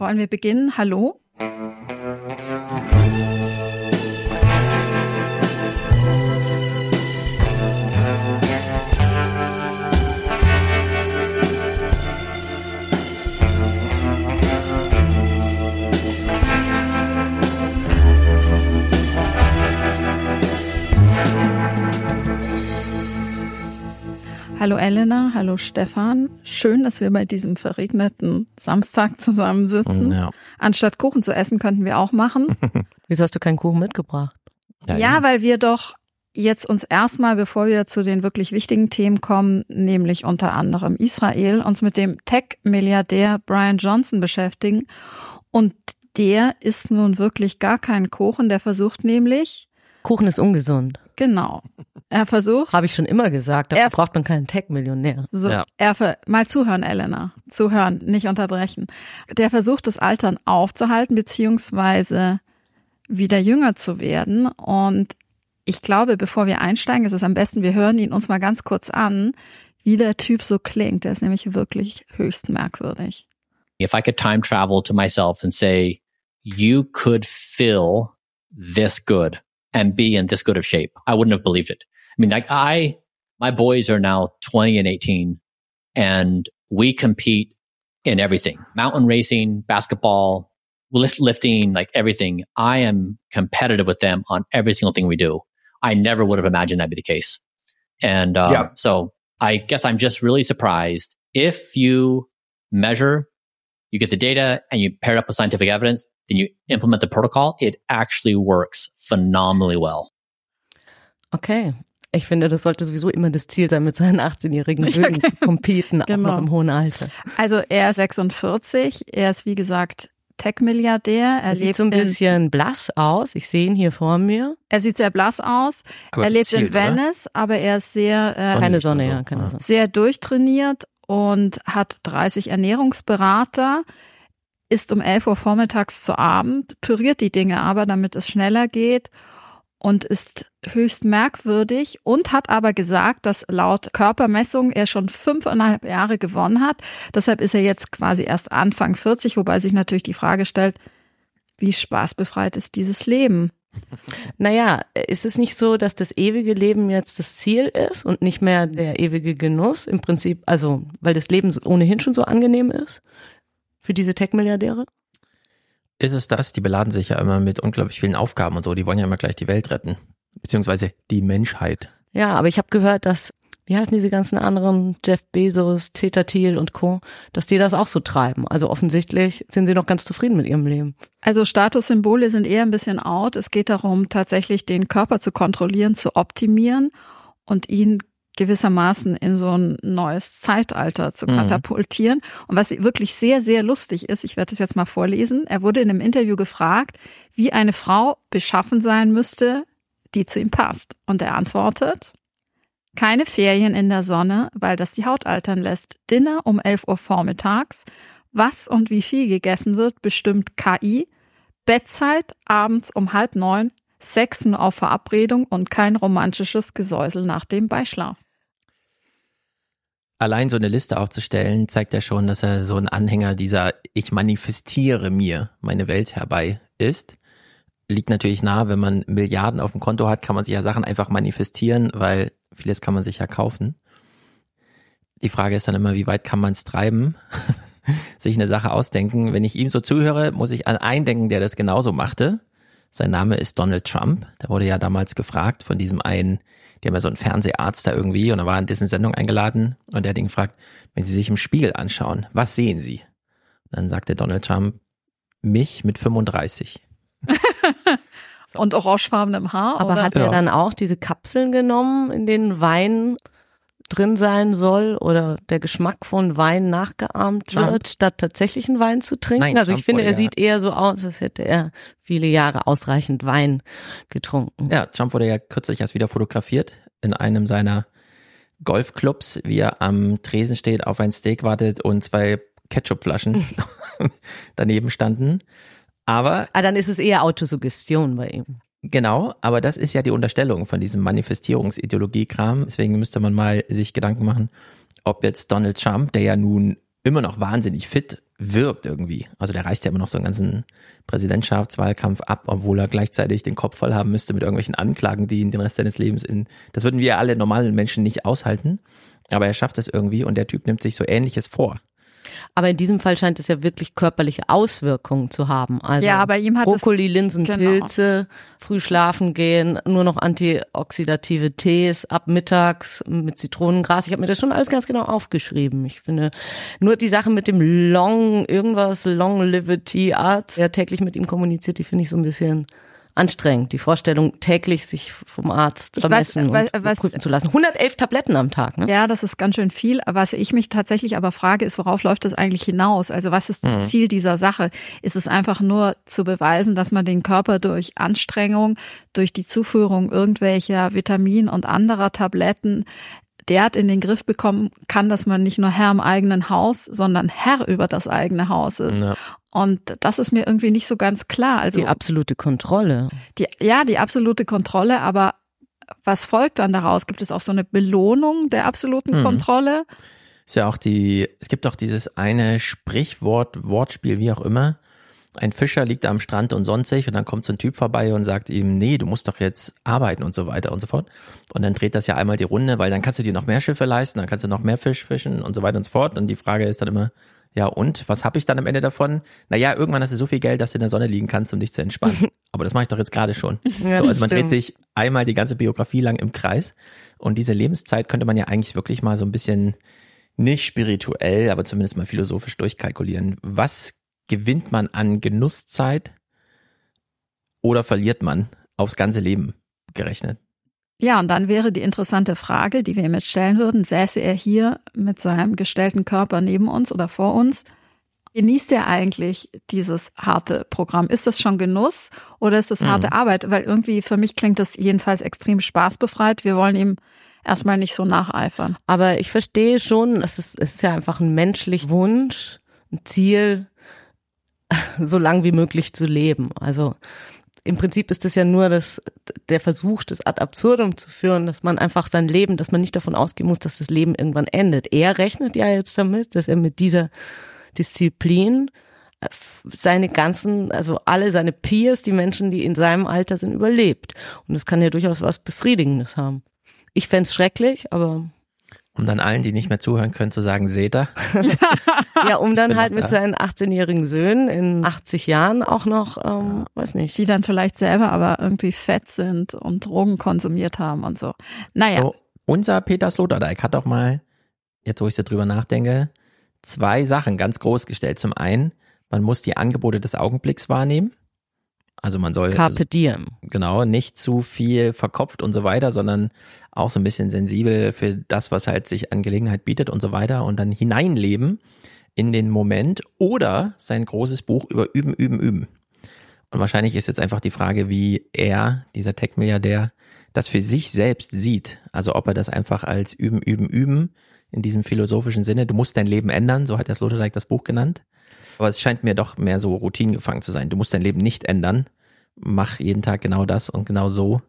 Wollen wir beginnen? Hallo? Hallo Elena, hallo Stefan. Schön, dass wir bei diesem verregneten Samstag zusammensitzen. Ja. Anstatt Kuchen zu essen, könnten wir auch machen. Wieso hast du keinen Kuchen mitgebracht? Ja, ja weil wir doch jetzt uns erstmal, bevor wir zu den wirklich wichtigen Themen kommen, nämlich unter anderem Israel, uns mit dem Tech-Milliardär Brian Johnson beschäftigen. Und der isst nun wirklich gar keinen Kuchen. Der versucht nämlich. Kuchen ist ungesund. Genau. Er versucht. Habe ich schon immer gesagt, da braucht man keinen Tech-Millionär. So, ja. er mal zuhören, Elena. Zuhören, nicht unterbrechen. Der versucht, das Altern aufzuhalten, beziehungsweise wieder jünger zu werden. Und ich glaube, bevor wir einsteigen, ist es am besten, wir hören ihn uns mal ganz kurz an, wie der Typ so klingt. Der ist nämlich wirklich höchst merkwürdig. If I could time travel to myself and say, you could feel this good and be in this good of shape, I wouldn't have believed it. I mean, like I, my boys are now 20 and 18 and we compete in everything, mountain racing, basketball, lift, lifting, like everything. I am competitive with them on every single thing we do. I never would have imagined that'd be the case. And um, yeah. so I guess I'm just really surprised if you measure, you get the data and you pair it up with scientific evidence, then you implement the protocol, it actually works phenomenally well. Okay, Ich finde, das sollte sowieso immer das Ziel sein, mit seinen 18-jährigen Söhnen ja, zu competen, genau. auch noch im hohen Alter. Also er ist 46, er ist wie gesagt Tech-Milliardär. Er, er sieht so ein bisschen blass aus. Ich sehe ihn hier vor mir. Er sieht sehr blass aus. Aber er lebt zielt, in Venice, oder? aber er ist sehr äh, keine Sonne, ja, keine Sonne. Sehr durchtrainiert und hat 30 Ernährungsberater ist um 11 Uhr vormittags zu Abend, püriert die Dinge aber, damit es schneller geht und ist höchst merkwürdig und hat aber gesagt, dass laut Körpermessung er schon fünfeinhalb Jahre gewonnen hat. Deshalb ist er jetzt quasi erst Anfang 40, wobei sich natürlich die Frage stellt, wie spaßbefreit ist dieses Leben? Naja, ist es nicht so, dass das ewige Leben jetzt das Ziel ist und nicht mehr der ewige Genuss? Im Prinzip, also, weil das Leben ohnehin schon so angenehm ist für diese Tech-Milliardäre? ist es das, die beladen sich ja immer mit unglaublich vielen Aufgaben und so, die wollen ja immer gleich die Welt retten, beziehungsweise die Menschheit. Ja, aber ich habe gehört, dass, wie heißen diese ganzen anderen, Jeff Bezos, Peter Thiel und Co., dass die das auch so treiben. Also offensichtlich sind sie noch ganz zufrieden mit ihrem Leben. Also Statussymbole sind eher ein bisschen out. Es geht darum, tatsächlich den Körper zu kontrollieren, zu optimieren und ihn gewissermaßen in so ein neues Zeitalter zu mhm. katapultieren. Mhm. Und was wirklich sehr, sehr lustig ist, ich werde das jetzt mal vorlesen, er wurde in einem Interview gefragt, wie eine Frau beschaffen sein müsste, die zu ihm passt. Und er antwortet, keine Ferien in der Sonne, weil das die Haut altern lässt. Dinner um 11 Uhr vormittags. Was und wie viel gegessen wird, bestimmt KI. Bettzeit abends um halb neun. Sex nur auf Verabredung und kein romantisches Gesäusel nach dem Beischlaf. Allein so eine Liste aufzustellen, zeigt ja schon, dass er so ein Anhänger dieser Ich manifestiere mir meine Welt herbei ist. Liegt natürlich nahe, wenn man Milliarden auf dem Konto hat, kann man sich ja Sachen einfach manifestieren, weil vieles kann man sich ja kaufen. Die Frage ist dann immer, wie weit kann man es treiben? sich eine Sache ausdenken. Wenn ich ihm so zuhöre, muss ich an einen denken, der das genauso machte. Sein Name ist Donald Trump. Der wurde ja damals gefragt von diesem einen, die haben ja so einen Fernseharzt da irgendwie und er war in dessen Sendung eingeladen und der hat ihn gefragt, wenn Sie sich im Spiegel anschauen, was sehen Sie? Und dann sagte Donald Trump, mich mit 35. Und orangefarbenem Haar. Aber oder? hat er ja. dann auch diese Kapseln genommen, in denen Wein drin sein soll oder der Geschmack von Wein nachgeahmt wird, statt tatsächlichen Wein zu trinken. Nein, also Trump ich finde, er sieht eher so aus, als hätte er viele Jahre ausreichend Wein getrunken. Ja, Trump wurde ja kürzlich erst wieder fotografiert in einem seiner Golfclubs, wie er am Tresen steht, auf ein Steak wartet und zwei Ketchupflaschen daneben standen. Aber ah, dann ist es eher Autosuggestion bei ihm. Genau, aber das ist ja die Unterstellung von diesem Manifestierungsideologie-Kram. Deswegen müsste man mal sich Gedanken machen, ob jetzt Donald Trump, der ja nun immer noch wahnsinnig fit wirkt irgendwie. Also der reißt ja immer noch so einen ganzen Präsidentschaftswahlkampf ab, obwohl er gleichzeitig den Kopf voll haben müsste mit irgendwelchen Anklagen, die ihn den Rest seines Lebens in, das würden wir alle normalen Menschen nicht aushalten. Aber er schafft es irgendwie und der Typ nimmt sich so Ähnliches vor. Aber in diesem Fall scheint es ja wirklich körperliche Auswirkungen zu haben. Also ja, bei ihm hat Brokkoli, Linsen, genau. Pilze, früh schlafen gehen, nur noch antioxidative Tees ab mittags mit Zitronengras. Ich habe mir das schon alles ganz genau aufgeschrieben. Ich finde nur die Sache mit dem Long irgendwas Long Livity Arzt, der täglich mit ihm kommuniziert, die finde ich so ein bisschen anstrengend, die Vorstellung, täglich sich vom Arzt vermessen weiß, und was, prüfen zu lassen. 111 Tabletten am Tag. Ne? Ja, das ist ganz schön viel. Was ich mich tatsächlich aber frage, ist, worauf läuft das eigentlich hinaus? Also was ist das mhm. Ziel dieser Sache? Ist es einfach nur zu beweisen, dass man den Körper durch Anstrengung, durch die Zuführung irgendwelcher Vitamin und anderer Tabletten derart in den Griff bekommen kann, dass man nicht nur Herr im eigenen Haus, sondern Herr über das eigene Haus ist. Ja. Und das ist mir irgendwie nicht so ganz klar. Also die absolute Kontrolle. Die, ja, die absolute Kontrolle, aber was folgt dann daraus? Gibt es auch so eine Belohnung der absoluten mhm. Kontrolle? Ist ja auch die, es gibt auch dieses eine Sprichwort, Wortspiel, wie auch immer. Ein Fischer liegt am Strand und sonnt sich und dann kommt so ein Typ vorbei und sagt ihm, nee, du musst doch jetzt arbeiten und so weiter und so fort. Und dann dreht das ja einmal die Runde, weil dann kannst du dir noch mehr Schiffe leisten, dann kannst du noch mehr Fisch fischen und so weiter und so fort. Und die Frage ist dann immer, ja, und was habe ich dann am Ende davon? Naja, irgendwann hast du so viel Geld, dass du in der Sonne liegen kannst, um dich zu entspannen. Aber das mache ich doch jetzt gerade schon. Ja, so, also man dreht sich einmal die ganze Biografie lang im Kreis. Und diese Lebenszeit könnte man ja eigentlich wirklich mal so ein bisschen nicht spirituell, aber zumindest mal philosophisch durchkalkulieren. Was gewinnt man an Genusszeit oder verliert man aufs ganze Leben gerechnet? Ja, und dann wäre die interessante Frage, die wir ihm jetzt stellen würden, säße er hier mit seinem gestellten Körper neben uns oder vor uns, genießt er eigentlich dieses harte Programm? Ist das schon Genuss oder ist das harte mhm. Arbeit? Weil irgendwie für mich klingt das jedenfalls extrem spaßbefreit. Wir wollen ihm erstmal nicht so nacheifern. Aber ich verstehe schon, es ist, es ist ja einfach ein menschlicher Wunsch, ein Ziel, so lang wie möglich zu leben. Also im Prinzip ist es ja nur das, der Versuch, das ad absurdum zu führen, dass man einfach sein Leben, dass man nicht davon ausgehen muss, dass das Leben irgendwann endet. Er rechnet ja jetzt damit, dass er mit dieser Disziplin äh, seine ganzen, also alle seine Peers, die Menschen, die in seinem Alter sind, überlebt. Und das kann ja durchaus was Befriedigendes haben. Ich fände schrecklich, aber um dann allen, die nicht mehr zuhören können, zu sagen, seht ihr? ja, um dann halt mit seinen 18-jährigen Söhnen in 80 Jahren auch noch, ähm, ja. weiß nicht. Die dann vielleicht selber aber irgendwie fett sind und Drogen konsumiert haben und so. Naja. So, unser Peter Sloterdijk hat doch mal, jetzt wo ich so drüber nachdenke, zwei Sachen ganz groß gestellt. Zum einen, man muss die Angebote des Augenblicks wahrnehmen. Also man soll Carpe diem. genau nicht zu viel verkopft und so weiter, sondern auch so ein bisschen sensibel für das, was halt sich an Gelegenheit bietet und so weiter und dann hineinleben in den Moment oder sein großes Buch über Üben, Üben, Üben. Und wahrscheinlich ist jetzt einfach die Frage, wie er, dieser Tech-Milliardär, das für sich selbst sieht. Also ob er das einfach als Üben, Üben, Üben in diesem philosophischen Sinne, du musst dein Leben ändern, so hat der Sloterdijk das Buch genannt, aber es scheint mir doch mehr so Routinen gefangen zu sein. Du musst dein Leben nicht ändern. Mach jeden Tag genau das und genau so.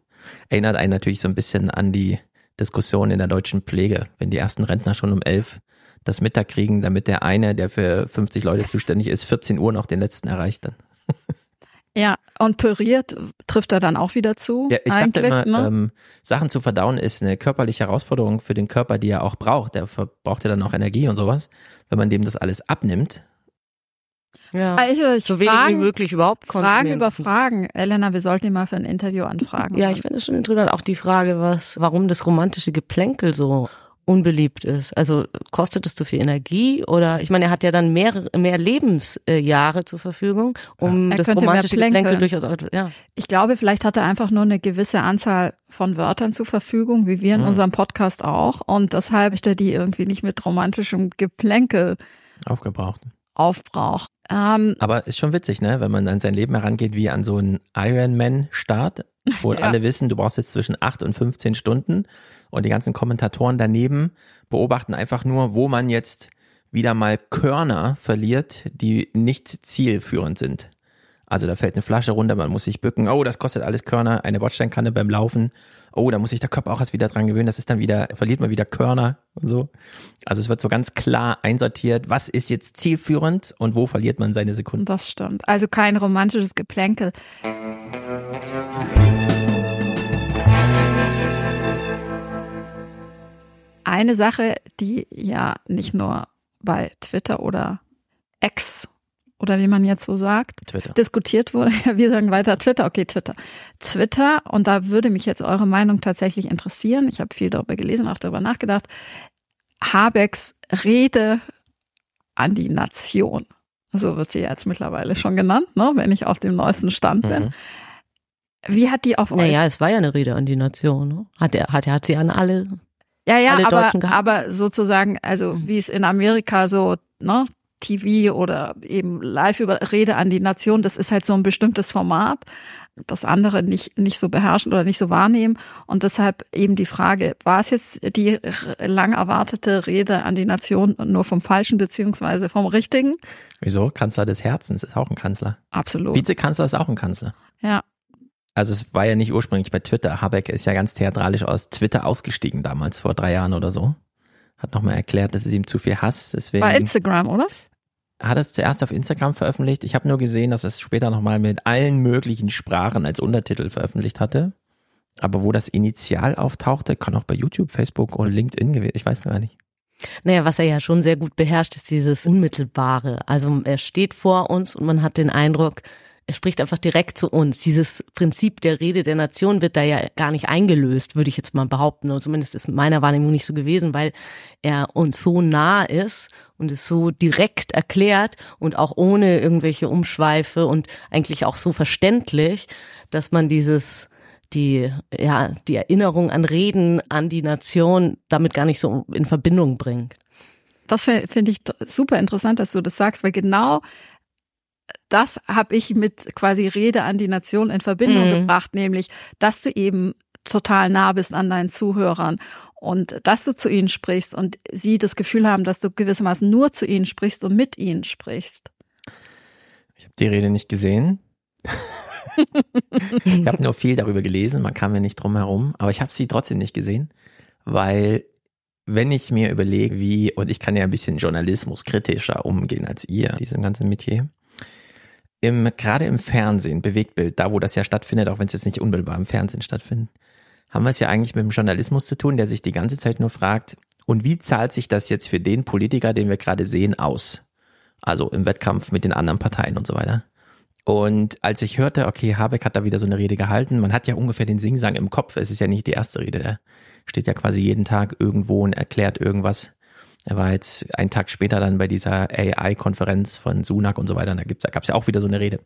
Erinnert einen natürlich so ein bisschen an die Diskussion in der deutschen Pflege, wenn die ersten Rentner schon um elf das Mittag kriegen, damit der eine, der für 50 Leute zuständig ist, 14 Uhr noch den letzten erreicht dann. Ja, und püriert trifft er dann auch wieder zu. Ja, ich dachte immer, ne? ähm, Sachen zu verdauen ist eine körperliche Herausforderung für den Körper, die er auch braucht. Der verbraucht ja dann auch Energie und sowas. Wenn man dem das alles abnimmt, ja. Also so wenig Fragen, wie möglich überhaupt Fragen über Fragen. Elena, wir sollten ihn mal für ein Interview anfragen. Ja, ich finde es schon interessant. Auch die Frage, was, warum das romantische Geplänkel so unbeliebt ist. Also kostet es zu viel Energie oder ich meine, er hat ja dann mehr, mehr Lebensjahre zur Verfügung, um ja. das romantische Geplänkel durchaus. Ja. Ich glaube, vielleicht hat er einfach nur eine gewisse Anzahl von Wörtern zur Verfügung, wie wir in mhm. unserem Podcast auch, und deshalb ist er die irgendwie nicht mit romantischem Geplänkel aufgebraucht aufbraucht. Ähm, Aber ist schon witzig, ne? Wenn man an sein Leben herangeht wie an so einen Ironman-Start, wo ja. alle wissen, du brauchst jetzt zwischen 8 und 15 Stunden und die ganzen Kommentatoren daneben beobachten einfach nur, wo man jetzt wieder mal Körner verliert, die nicht zielführend sind. Also da fällt eine Flasche runter, man muss sich bücken. Oh, das kostet alles Körner. Eine Bordsteinkanne beim Laufen. Oh, da muss sich der Körper auch erst wieder dran gewöhnen. Das ist dann wieder, verliert man wieder Körner und so. Also es wird so ganz klar einsortiert, was ist jetzt zielführend und wo verliert man seine Sekunden. Das stimmt. Also kein romantisches Geplänkel. Eine Sache, die ja nicht nur bei Twitter oder X oder wie man jetzt so sagt, Twitter. diskutiert wurde. Wir sagen weiter Twitter, okay, Twitter. Twitter, und da würde mich jetzt eure Meinung tatsächlich interessieren. Ich habe viel darüber gelesen, auch darüber nachgedacht. Habecks Rede an die Nation. So wird sie jetzt mittlerweile schon genannt, ne, wenn ich auf dem neuesten Stand bin. Mhm. Wie hat die auf euch? Naja, es war ja eine Rede an die Nation. Ne? Hat er, hat er, hat sie an alle ja, ja, aber, aber sozusagen, also mhm. wie es in Amerika so, ne, TV oder eben live über Rede an die Nation, das ist halt so ein bestimmtes Format, das andere nicht, nicht so beherrschen oder nicht so wahrnehmen. Und deshalb eben die Frage, war es jetzt die lang erwartete Rede an die Nation nur vom Falschen beziehungsweise vom Richtigen? Wieso? Kanzler des Herzens ist auch ein Kanzler. Absolut. Vizekanzler ist auch ein Kanzler. Ja also es war ja nicht ursprünglich bei Twitter. Habeck ist ja ganz theatralisch aus Twitter ausgestiegen damals, vor drei Jahren oder so. Hat nochmal erklärt, dass es ihm zu viel Hass. Deswegen bei Instagram, oder? Hat es zuerst auf Instagram veröffentlicht. Ich habe nur gesehen, dass es später nochmal mit allen möglichen Sprachen als Untertitel veröffentlicht hatte. Aber wo das initial auftauchte, kann auch bei YouTube, Facebook oder LinkedIn gewesen. Ich weiß gar nicht. Naja, was er ja schon sehr gut beherrscht, ist dieses Unmittelbare. Also er steht vor uns und man hat den Eindruck, er spricht einfach direkt zu uns. Dieses Prinzip der Rede der Nation wird da ja gar nicht eingelöst, würde ich jetzt mal behaupten. Oder zumindest ist meiner Wahrnehmung nicht so gewesen, weil er uns so nah ist und es so direkt erklärt und auch ohne irgendwelche Umschweife und eigentlich auch so verständlich, dass man dieses die, ja, die Erinnerung an Reden an die Nation damit gar nicht so in Verbindung bringt. Das finde ich super interessant, dass du das sagst, weil genau das habe ich mit quasi Rede an die Nation in Verbindung mhm. gebracht, nämlich, dass du eben total nah bist an deinen Zuhörern und dass du zu ihnen sprichst und sie das Gefühl haben, dass du gewissermaßen nur zu ihnen sprichst und mit ihnen sprichst. Ich habe die Rede nicht gesehen. ich habe nur viel darüber gelesen, man kam ja nicht drum herum, aber ich habe sie trotzdem nicht gesehen, weil wenn ich mir überlege, wie, und ich kann ja ein bisschen Journalismus kritischer umgehen als ihr, diesem ganzen Metier, im, gerade im Fernsehen, Bewegtbild, da wo das ja stattfindet, auch wenn es jetzt nicht unmittelbar im Fernsehen stattfindet, haben wir es ja eigentlich mit dem Journalismus zu tun, der sich die ganze Zeit nur fragt, und wie zahlt sich das jetzt für den Politiker, den wir gerade sehen, aus? Also im Wettkampf mit den anderen Parteien und so weiter. Und als ich hörte, okay, Habeck hat da wieder so eine Rede gehalten, man hat ja ungefähr den Singsang im Kopf, es ist ja nicht die erste Rede, er steht ja quasi jeden Tag irgendwo und erklärt irgendwas. Er war jetzt einen Tag später dann bei dieser AI-Konferenz von Sunak und so weiter. Da, gibt's, da gab es ja auch wieder so eine Rede.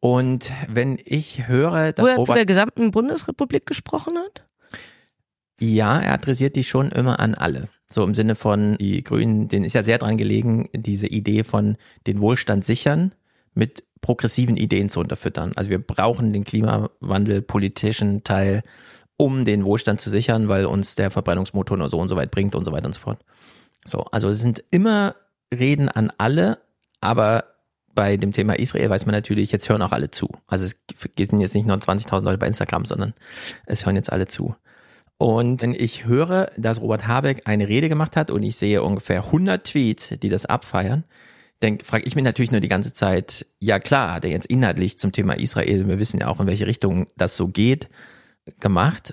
Und wenn ich höre, dass Wo er Robert, zu der gesamten Bundesrepublik gesprochen hat? Ja, er adressiert die schon immer an alle. So im Sinne von, die Grünen, denen ist ja sehr dran gelegen, diese Idee von den Wohlstand sichern mit progressiven Ideen zu unterfüttern. Also wir brauchen den Klimawandel politischen Teil, um den Wohlstand zu sichern, weil uns der Verbrennungsmotor nur so und so weit bringt und so weiter und so fort. So, also es sind immer Reden an alle, aber bei dem Thema Israel weiß man natürlich, jetzt hören auch alle zu. Also es sind jetzt nicht nur 20.000 Leute bei Instagram, sondern es hören jetzt alle zu. Und wenn ich höre, dass Robert Habeck eine Rede gemacht hat und ich sehe ungefähr 100 Tweets, die das abfeiern, dann frage ich mich natürlich nur die ganze Zeit, ja klar, hat er jetzt inhaltlich zum Thema Israel, wir wissen ja auch, in welche Richtung das so geht, gemacht.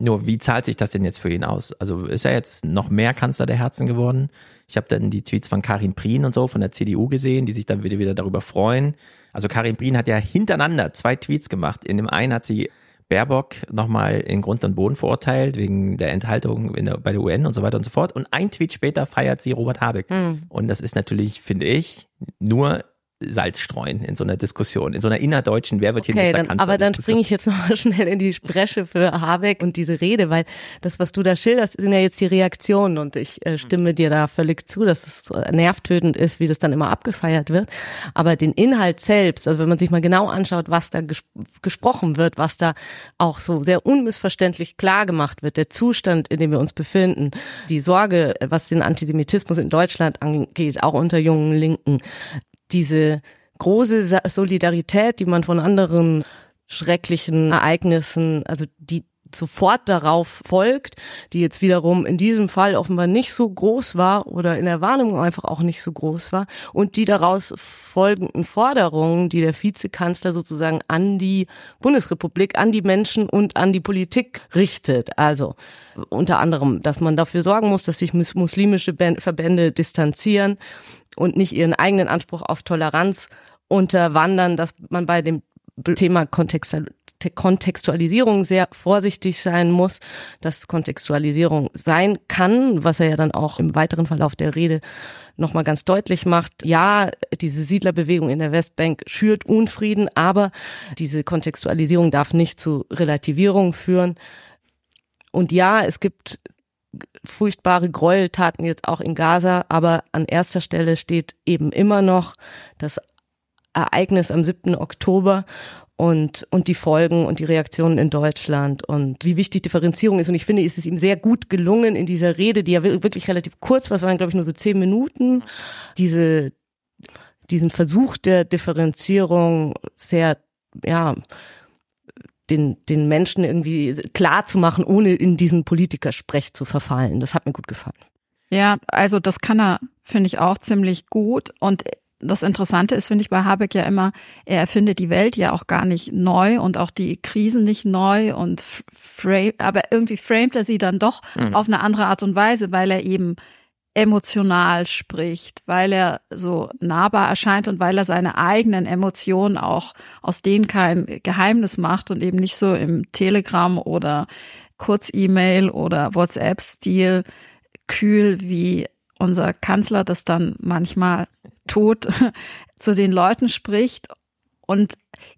Nur wie zahlt sich das denn jetzt für ihn aus? Also ist er jetzt noch mehr Kanzler der Herzen geworden? Ich habe dann die Tweets von Karin Prien und so von der CDU gesehen, die sich dann wieder, wieder darüber freuen. Also Karin Prien hat ja hintereinander zwei Tweets gemacht. In dem einen hat sie Baerbock nochmal in Grund und Boden verurteilt wegen der Enthaltung der, bei der UN und so weiter und so fort. Und ein Tweet später feiert sie Robert Habeck. Mhm. Und das ist natürlich, finde ich, nur Salz streuen in so einer Diskussion, in so einer innerdeutschen Wer wird hier okay, dann, Aber dann springe ich jetzt noch mal schnell in die Bresche für Habeck und diese Rede, weil das, was du da schilderst, sind ja jetzt die Reaktionen und ich äh, stimme dir da völlig zu, dass es nervtötend ist, wie das dann immer abgefeiert wird. Aber den Inhalt selbst, also wenn man sich mal genau anschaut, was da ges gesprochen wird, was da auch so sehr unmissverständlich klar gemacht wird, der Zustand, in dem wir uns befinden, die Sorge, was den Antisemitismus in Deutschland angeht, auch unter jungen Linken, diese große Solidarität, die man von anderen schrecklichen Ereignissen, also die sofort darauf folgt, die jetzt wiederum in diesem Fall offenbar nicht so groß war oder in der Wahrnehmung einfach auch nicht so groß war und die daraus folgenden Forderungen, die der Vizekanzler sozusagen an die Bundesrepublik, an die Menschen und an die Politik richtet. Also unter anderem, dass man dafür sorgen muss, dass sich muslimische Verbände distanzieren und nicht ihren eigenen Anspruch auf Toleranz unterwandern, dass man bei dem Thema Kontextualisierung sehr vorsichtig sein muss, dass Kontextualisierung sein kann, was er ja dann auch im weiteren Verlauf der Rede nochmal ganz deutlich macht. Ja, diese Siedlerbewegung in der Westbank schürt Unfrieden, aber diese Kontextualisierung darf nicht zu Relativierung führen. Und ja, es gibt furchtbare Gräueltaten jetzt auch in Gaza, aber an erster Stelle steht eben immer noch das Ereignis am 7. Oktober und, und die Folgen und die Reaktionen in Deutschland und wie wichtig Differenzierung ist. Und ich finde, es ist ihm sehr gut gelungen in dieser Rede, die ja wirklich relativ kurz war, es waren, glaube ich, nur so zehn Minuten, diese, diesen Versuch der Differenzierung sehr, ja, den, den Menschen irgendwie klar zu machen, ohne in diesen Politikersprech zu verfallen. Das hat mir gut gefallen. Ja, also das kann er, finde ich, auch ziemlich gut. Und das Interessante ist, finde ich, bei Habeck ja immer, er erfindet die Welt ja auch gar nicht neu und auch die Krisen nicht neu und frame, aber irgendwie framet er sie dann doch mhm. auf eine andere Art und Weise, weil er eben emotional spricht, weil er so nahbar erscheint und weil er seine eigenen Emotionen auch, aus denen kein Geheimnis macht und eben nicht so im Telegram oder Kurz-E-Mail oder WhatsApp-Stil kühl wie unser Kanzler das dann manchmal Tod zu den Leuten spricht und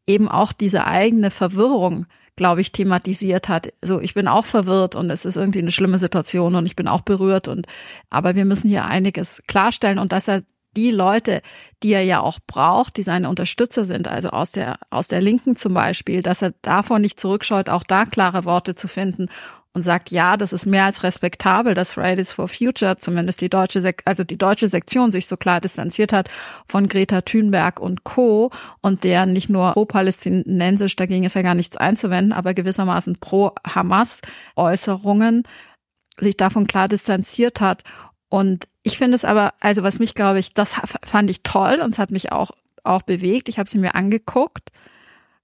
eben auch diese eigene Verwirrung, glaube ich, thematisiert hat. So, ich bin auch verwirrt und es ist irgendwie eine schlimme Situation und ich bin auch berührt und, aber wir müssen hier einiges klarstellen und dass er die Leute, die er ja auch braucht, die seine Unterstützer sind, also aus der, aus der Linken zum Beispiel, dass er davon nicht zurückscheut, auch da klare Worte zu finden und sagt, ja, das ist mehr als respektabel, dass Fridays for Future, zumindest die deutsche, Sek also die deutsche Sektion sich so klar distanziert hat von Greta Thunberg und Co. und der nicht nur pro-palästinensisch, dagegen ist ja gar nichts einzuwenden, aber gewissermaßen pro-Hamas-Äußerungen sich davon klar distanziert hat. Und ich finde es aber, also was mich, glaube ich, das fand ich toll und es hat mich auch, auch bewegt. Ich habe sie mir angeguckt.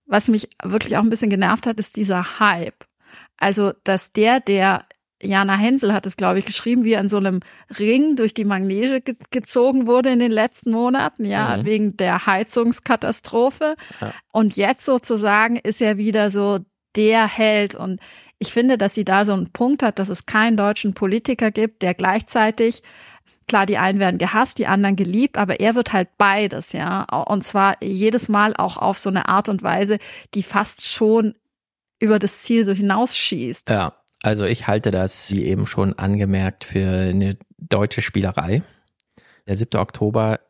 Was mich wirklich auch ein bisschen genervt hat, ist dieser Hype. Also, dass der, der Jana Hensel hat es, glaube ich, geschrieben, wie an so einem Ring durch die Magnese ge gezogen wurde in den letzten Monaten, ja, mhm. wegen der Heizungskatastrophe. Ja. Und jetzt sozusagen ist er wieder so der Held. Und ich finde, dass sie da so einen Punkt hat, dass es keinen deutschen Politiker gibt, der gleichzeitig Klar, die einen werden gehasst, die anderen geliebt, aber er wird halt beides, ja. Und zwar jedes Mal auch auf so eine Art und Weise, die fast schon über das Ziel so hinausschießt. Ja, also ich halte das, wie eben schon angemerkt, für eine deutsche Spielerei. Der 7. Oktober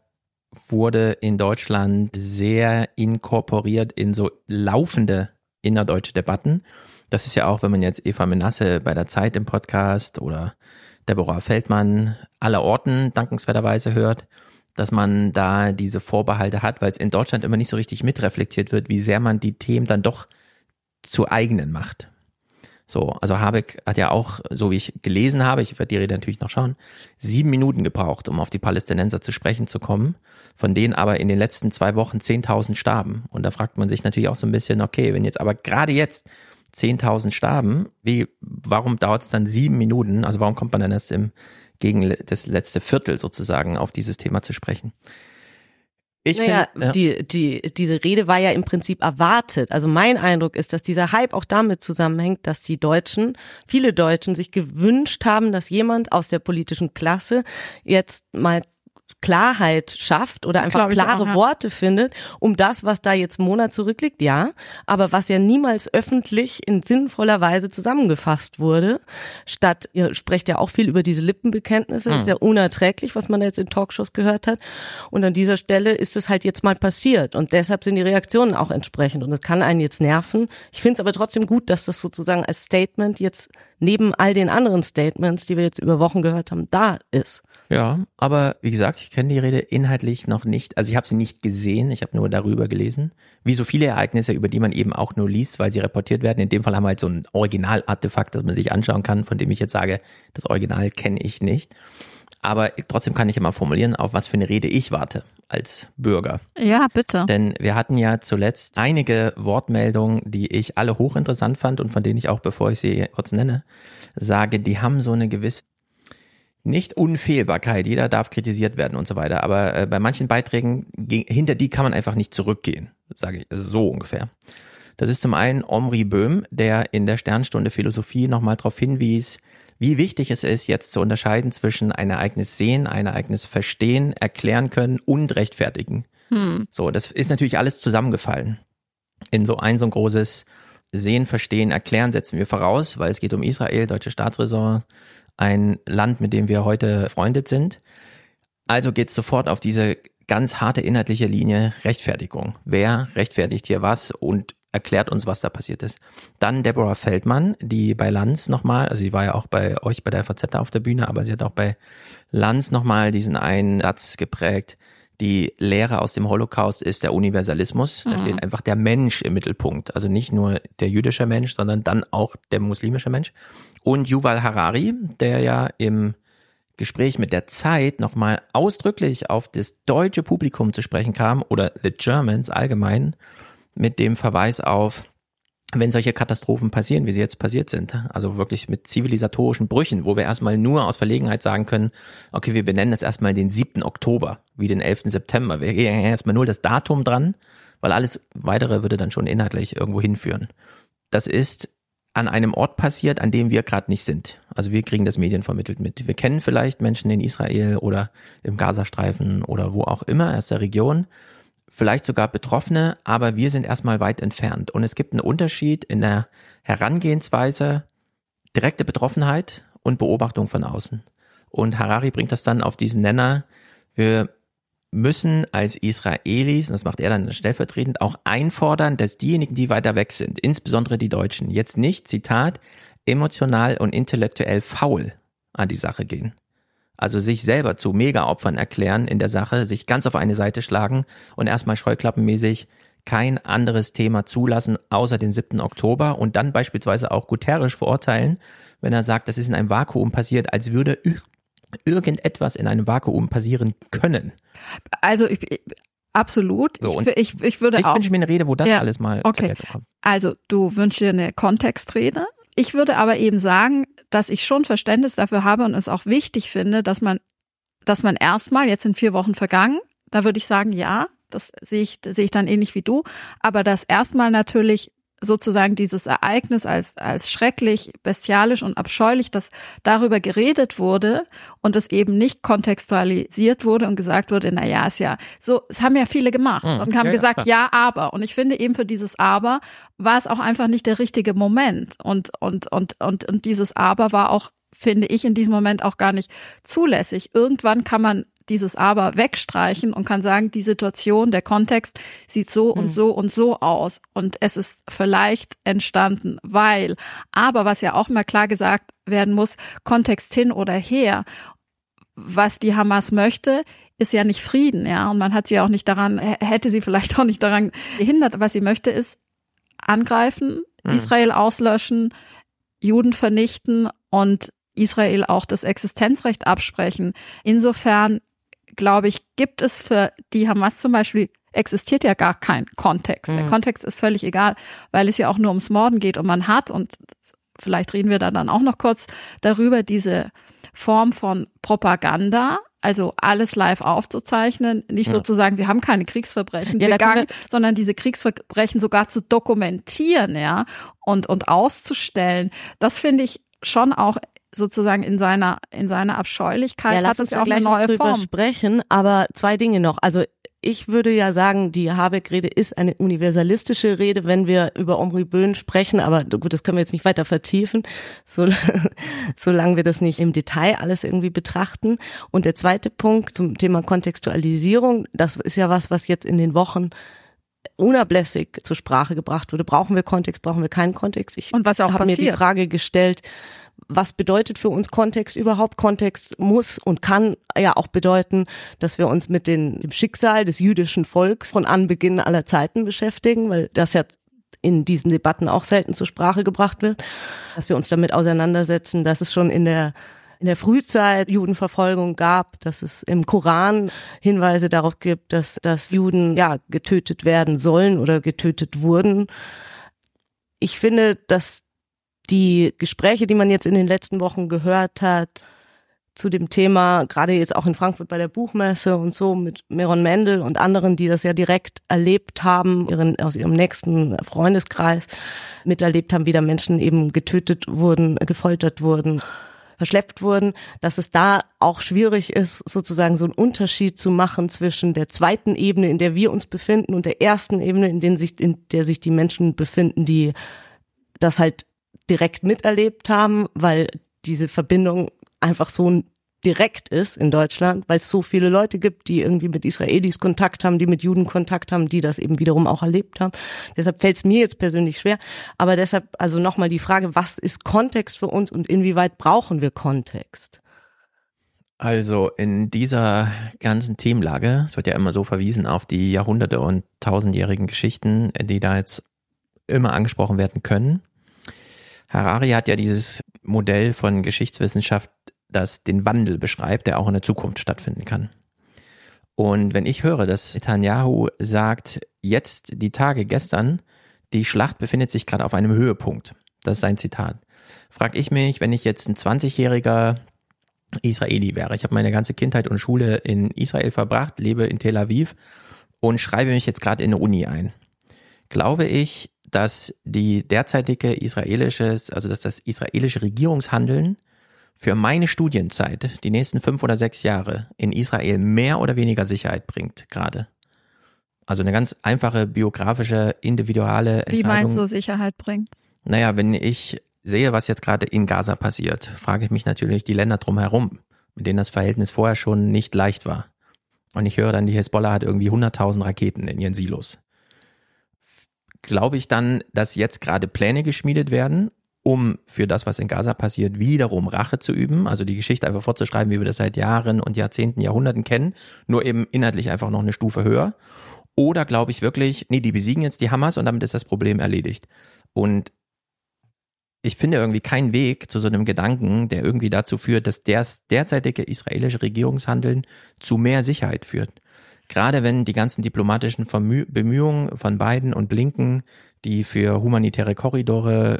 wurde in Deutschland sehr inkorporiert in so laufende innerdeutsche Debatten. Das ist ja auch, wenn man jetzt Eva Menasse bei der Zeit im Podcast oder Deborah Feldmann aller Orten dankenswerterweise hört, dass man da diese Vorbehalte hat, weil es in Deutschland immer nicht so richtig mitreflektiert wird, wie sehr man die Themen dann doch zu eigenen macht. So, also Habeck hat ja auch, so wie ich gelesen habe, ich werde die Rede natürlich noch schauen, sieben Minuten gebraucht, um auf die Palästinenser zu sprechen zu kommen, von denen aber in den letzten zwei Wochen 10.000 starben. Und da fragt man sich natürlich auch so ein bisschen, okay, wenn jetzt aber gerade jetzt 10.000 starben, wie, warum dauert es dann sieben Minuten? Also warum kommt man dann erst im, gegen das letzte Viertel sozusagen auf dieses Thema zu sprechen? Ich naja, bin, ja. die, die, diese Rede war ja im Prinzip erwartet. Also mein Eindruck ist, dass dieser Hype auch damit zusammenhängt, dass die Deutschen, viele Deutschen sich gewünscht haben, dass jemand aus der politischen Klasse jetzt mal Klarheit schafft oder das einfach klare auch, ja. Worte findet, um das, was da jetzt Monat zurückliegt, ja, aber was ja niemals öffentlich in sinnvoller Weise zusammengefasst wurde, statt, ihr sprecht ja auch viel über diese Lippenbekenntnisse, mhm. ist ja unerträglich, was man jetzt in Talkshows gehört hat und an dieser Stelle ist es halt jetzt mal passiert und deshalb sind die Reaktionen auch entsprechend und das kann einen jetzt nerven. Ich finde es aber trotzdem gut, dass das sozusagen als Statement jetzt neben all den anderen Statements, die wir jetzt über Wochen gehört haben, da ist. Ja, aber wie gesagt, ich kenne die Rede inhaltlich noch nicht. Also ich habe sie nicht gesehen, ich habe nur darüber gelesen. Wie so viele Ereignisse, über die man eben auch nur liest, weil sie reportiert werden. In dem Fall haben wir halt so ein Originalartefakt, das man sich anschauen kann, von dem ich jetzt sage, das Original kenne ich nicht. Aber trotzdem kann ich immer formulieren, auf was für eine Rede ich warte als Bürger. Ja, bitte. Denn wir hatten ja zuletzt einige Wortmeldungen, die ich alle hochinteressant fand und von denen ich auch, bevor ich sie kurz nenne, sage, die haben so eine gewisse nicht Unfehlbarkeit, jeder darf kritisiert werden und so weiter, aber äh, bei manchen Beiträgen, hinter die kann man einfach nicht zurückgehen, sage ich, also so ungefähr. Das ist zum einen Omri Böhm, der in der Sternstunde Philosophie nochmal darauf hinwies, wie wichtig es ist, jetzt zu unterscheiden zwischen ein Ereignis sehen, ein Ereignis verstehen, erklären können und rechtfertigen. Hm. So, das ist natürlich alles zusammengefallen. In so ein so ein großes Sehen, Verstehen, Erklären setzen wir voraus, weil es geht um Israel, deutsche Staatsräson, ein Land, mit dem wir heute befreundet sind. Also geht es sofort auf diese ganz harte inhaltliche Linie Rechtfertigung. Wer rechtfertigt hier was und erklärt uns, was da passiert ist. Dann Deborah Feldmann, die bei Lanz nochmal, also sie war ja auch bei euch bei der FAZ auf der Bühne, aber sie hat auch bei Lanz nochmal diesen einen Satz geprägt. Die Lehre aus dem Holocaust ist der Universalismus. Da mhm. steht einfach der Mensch im Mittelpunkt. Also nicht nur der jüdische Mensch, sondern dann auch der muslimische Mensch und Yuval Harari, der ja im Gespräch mit der Zeit nochmal ausdrücklich auf das deutsche Publikum zu sprechen kam oder the Germans allgemein mit dem Verweis auf, wenn solche Katastrophen passieren, wie sie jetzt passiert sind, also wirklich mit zivilisatorischen Brüchen, wo wir erstmal nur aus Verlegenheit sagen können, okay, wir benennen es erstmal den 7. Oktober, wie den 11. September. Wir gehen erstmal nur das Datum dran, weil alles weitere würde dann schon inhaltlich irgendwo hinführen. Das ist an einem Ort passiert, an dem wir gerade nicht sind. Also wir kriegen das Medien vermittelt mit. Wir kennen vielleicht Menschen in Israel oder im Gazastreifen oder wo auch immer aus der Region, vielleicht sogar Betroffene, aber wir sind erstmal weit entfernt. Und es gibt einen Unterschied in der Herangehensweise, direkte Betroffenheit und Beobachtung von außen. Und Harari bringt das dann auf diesen Nenner, wir müssen als Israelis, und das macht er dann stellvertretend, auch einfordern, dass diejenigen, die weiter weg sind, insbesondere die Deutschen, jetzt nicht, Zitat, emotional und intellektuell faul an die Sache gehen. Also sich selber zu Mega-Opfern erklären in der Sache, sich ganz auf eine Seite schlagen und erstmal scheuklappenmäßig kein anderes Thema zulassen außer den 7. Oktober und dann beispielsweise auch Guterres verurteilen, wenn er sagt, das ist in einem Vakuum passiert, als würde irgendetwas in einem Vakuum passieren können. Also ich, absolut. So, ich, ich, ich, würde ich auch. Ich wünsche mir eine Rede, wo das ja, alles mal okay. kommt. Also du wünschst dir eine Kontextrede. Ich würde aber eben sagen, dass ich schon Verständnis dafür habe und es auch wichtig finde, dass man, dass man erstmal, jetzt sind vier Wochen vergangen, da würde ich sagen, ja, das sehe ich, sehe ich dann ähnlich wie du, aber dass erstmal natürlich sozusagen dieses Ereignis als, als schrecklich, bestialisch und abscheulich, dass darüber geredet wurde und es eben nicht kontextualisiert wurde und gesagt wurde, na ja, ist ja so, es haben ja viele gemacht mhm. und haben ja, gesagt, ja, aber. Und ich finde eben für dieses Aber war es auch einfach nicht der richtige Moment und, und, und, und, und dieses Aber war auch finde ich in diesem Moment auch gar nicht zulässig. Irgendwann kann man dieses Aber wegstreichen und kann sagen, die Situation, der Kontext sieht so und hm. so und so aus. Und es ist vielleicht entstanden, weil. Aber was ja auch mal klar gesagt werden muss, Kontext hin oder her. Was die Hamas möchte, ist ja nicht Frieden, ja. Und man hat sie auch nicht daran, hätte sie vielleicht auch nicht daran gehindert. Was sie möchte, ist angreifen, mhm. Israel auslöschen, Juden vernichten und Israel auch das Existenzrecht absprechen. Insofern glaube ich, gibt es für die Hamas zum Beispiel existiert ja gar kein Kontext. Mhm. Der Kontext ist völlig egal, weil es ja auch nur ums Morden geht und man hat, und vielleicht reden wir da dann auch noch kurz darüber, diese Form von Propaganda, also alles live aufzuzeichnen, nicht ja. sozusagen, wir haben keine Kriegsverbrechen ja, begangen, sondern diese Kriegsverbrechen sogar zu dokumentieren, ja, und, und auszustellen. Das finde ich schon auch sozusagen in seiner in seiner Abscheulichkeit ja, lass uns ja auch eine neue drüber Form. sprechen, aber zwei Dinge noch. Also ich würde ja sagen, die Habeck-Rede ist eine universalistische Rede, wenn wir über Omri Böhn sprechen, aber gut, das können wir jetzt nicht weiter vertiefen, so, solange wir das nicht im Detail alles irgendwie betrachten. Und der zweite Punkt zum Thema Kontextualisierung, das ist ja was, was jetzt in den Wochen unablässig zur Sprache gebracht wurde. Brauchen wir Kontext, brauchen wir keinen Kontext? Ich habe mir die Frage gestellt, was bedeutet für uns Kontext überhaupt? Kontext muss und kann ja auch bedeuten, dass wir uns mit den, dem Schicksal des jüdischen Volks von Anbeginn aller Zeiten beschäftigen, weil das ja in diesen Debatten auch selten zur Sprache gebracht wird, dass wir uns damit auseinandersetzen, dass es schon in der in der Frühzeit Judenverfolgung gab, dass es im Koran Hinweise darauf gibt, dass, dass Juden ja getötet werden sollen oder getötet wurden. Ich finde, dass die Gespräche, die man jetzt in den letzten Wochen gehört hat, zu dem Thema, gerade jetzt auch in Frankfurt bei der Buchmesse und so mit Meron Mendel und anderen, die das ja direkt erlebt haben, ihren, aus ihrem nächsten Freundeskreis miterlebt haben, wie da Menschen eben getötet wurden, gefoltert wurden verschleppt wurden, dass es da auch schwierig ist, sozusagen so einen Unterschied zu machen zwischen der zweiten Ebene, in der wir uns befinden, und der ersten Ebene, in, den sich, in der sich die Menschen befinden, die das halt direkt miterlebt haben, weil diese Verbindung einfach so direkt ist in Deutschland, weil es so viele Leute gibt, die irgendwie mit Israelis Kontakt haben, die mit Juden Kontakt haben, die das eben wiederum auch erlebt haben. Deshalb fällt es mir jetzt persönlich schwer. Aber deshalb also nochmal die Frage, was ist Kontext für uns und inwieweit brauchen wir Kontext? Also in dieser ganzen Themenlage, es wird ja immer so verwiesen auf die Jahrhunderte und tausendjährigen Geschichten, die da jetzt immer angesprochen werden können. Harari hat ja dieses Modell von Geschichtswissenschaft das den Wandel beschreibt, der auch in der Zukunft stattfinden kann. Und wenn ich höre, dass Netanyahu sagt, jetzt die Tage gestern, die Schlacht befindet sich gerade auf einem Höhepunkt, das ist sein Zitat, frage ich mich, wenn ich jetzt ein 20-jähriger Israeli wäre, ich habe meine ganze Kindheit und Schule in Israel verbracht, lebe in Tel Aviv und schreibe mich jetzt gerade in eine Uni ein. Glaube ich, dass die derzeitige israelische, also dass das israelische Regierungshandeln für meine Studienzeit die nächsten fünf oder sechs Jahre in Israel mehr oder weniger Sicherheit bringt gerade. Also eine ganz einfache biografische, individuelle Entscheidung. Wie meinst du Sicherheit bringt? Naja, wenn ich sehe, was jetzt gerade in Gaza passiert, frage ich mich natürlich die Länder drumherum, mit denen das Verhältnis vorher schon nicht leicht war. Und ich höre dann, die Hezbollah hat irgendwie 100.000 Raketen in ihren Silos. Glaube ich dann, dass jetzt gerade Pläne geschmiedet werden, um für das, was in Gaza passiert, wiederum Rache zu üben, also die Geschichte einfach fortzuschreiben, wie wir das seit Jahren und Jahrzehnten, Jahrhunderten kennen, nur eben inhaltlich einfach noch eine Stufe höher. Oder glaube ich wirklich, nee, die besiegen jetzt die Hamas und damit ist das Problem erledigt. Und ich finde irgendwie keinen Weg zu so einem Gedanken, der irgendwie dazu führt, dass der derzeitige israelische Regierungshandeln zu mehr Sicherheit führt. Gerade wenn die ganzen diplomatischen Bemühungen von Biden und Blinken, die für humanitäre Korridore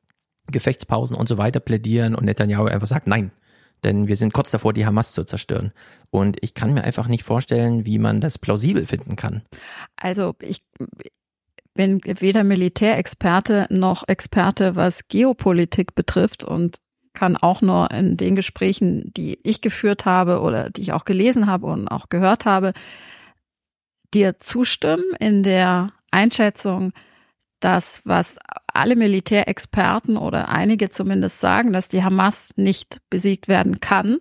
Gefechtspausen und so weiter plädieren und Netanyahu einfach sagt, nein, denn wir sind kurz davor, die Hamas zu zerstören. Und ich kann mir einfach nicht vorstellen, wie man das plausibel finden kann. Also ich bin weder Militärexperte noch Experte, was Geopolitik betrifft und kann auch nur in den Gesprächen, die ich geführt habe oder die ich auch gelesen habe und auch gehört habe, dir zustimmen in der Einschätzung, dass was alle Militärexperten oder einige zumindest sagen, dass die Hamas nicht besiegt werden kann.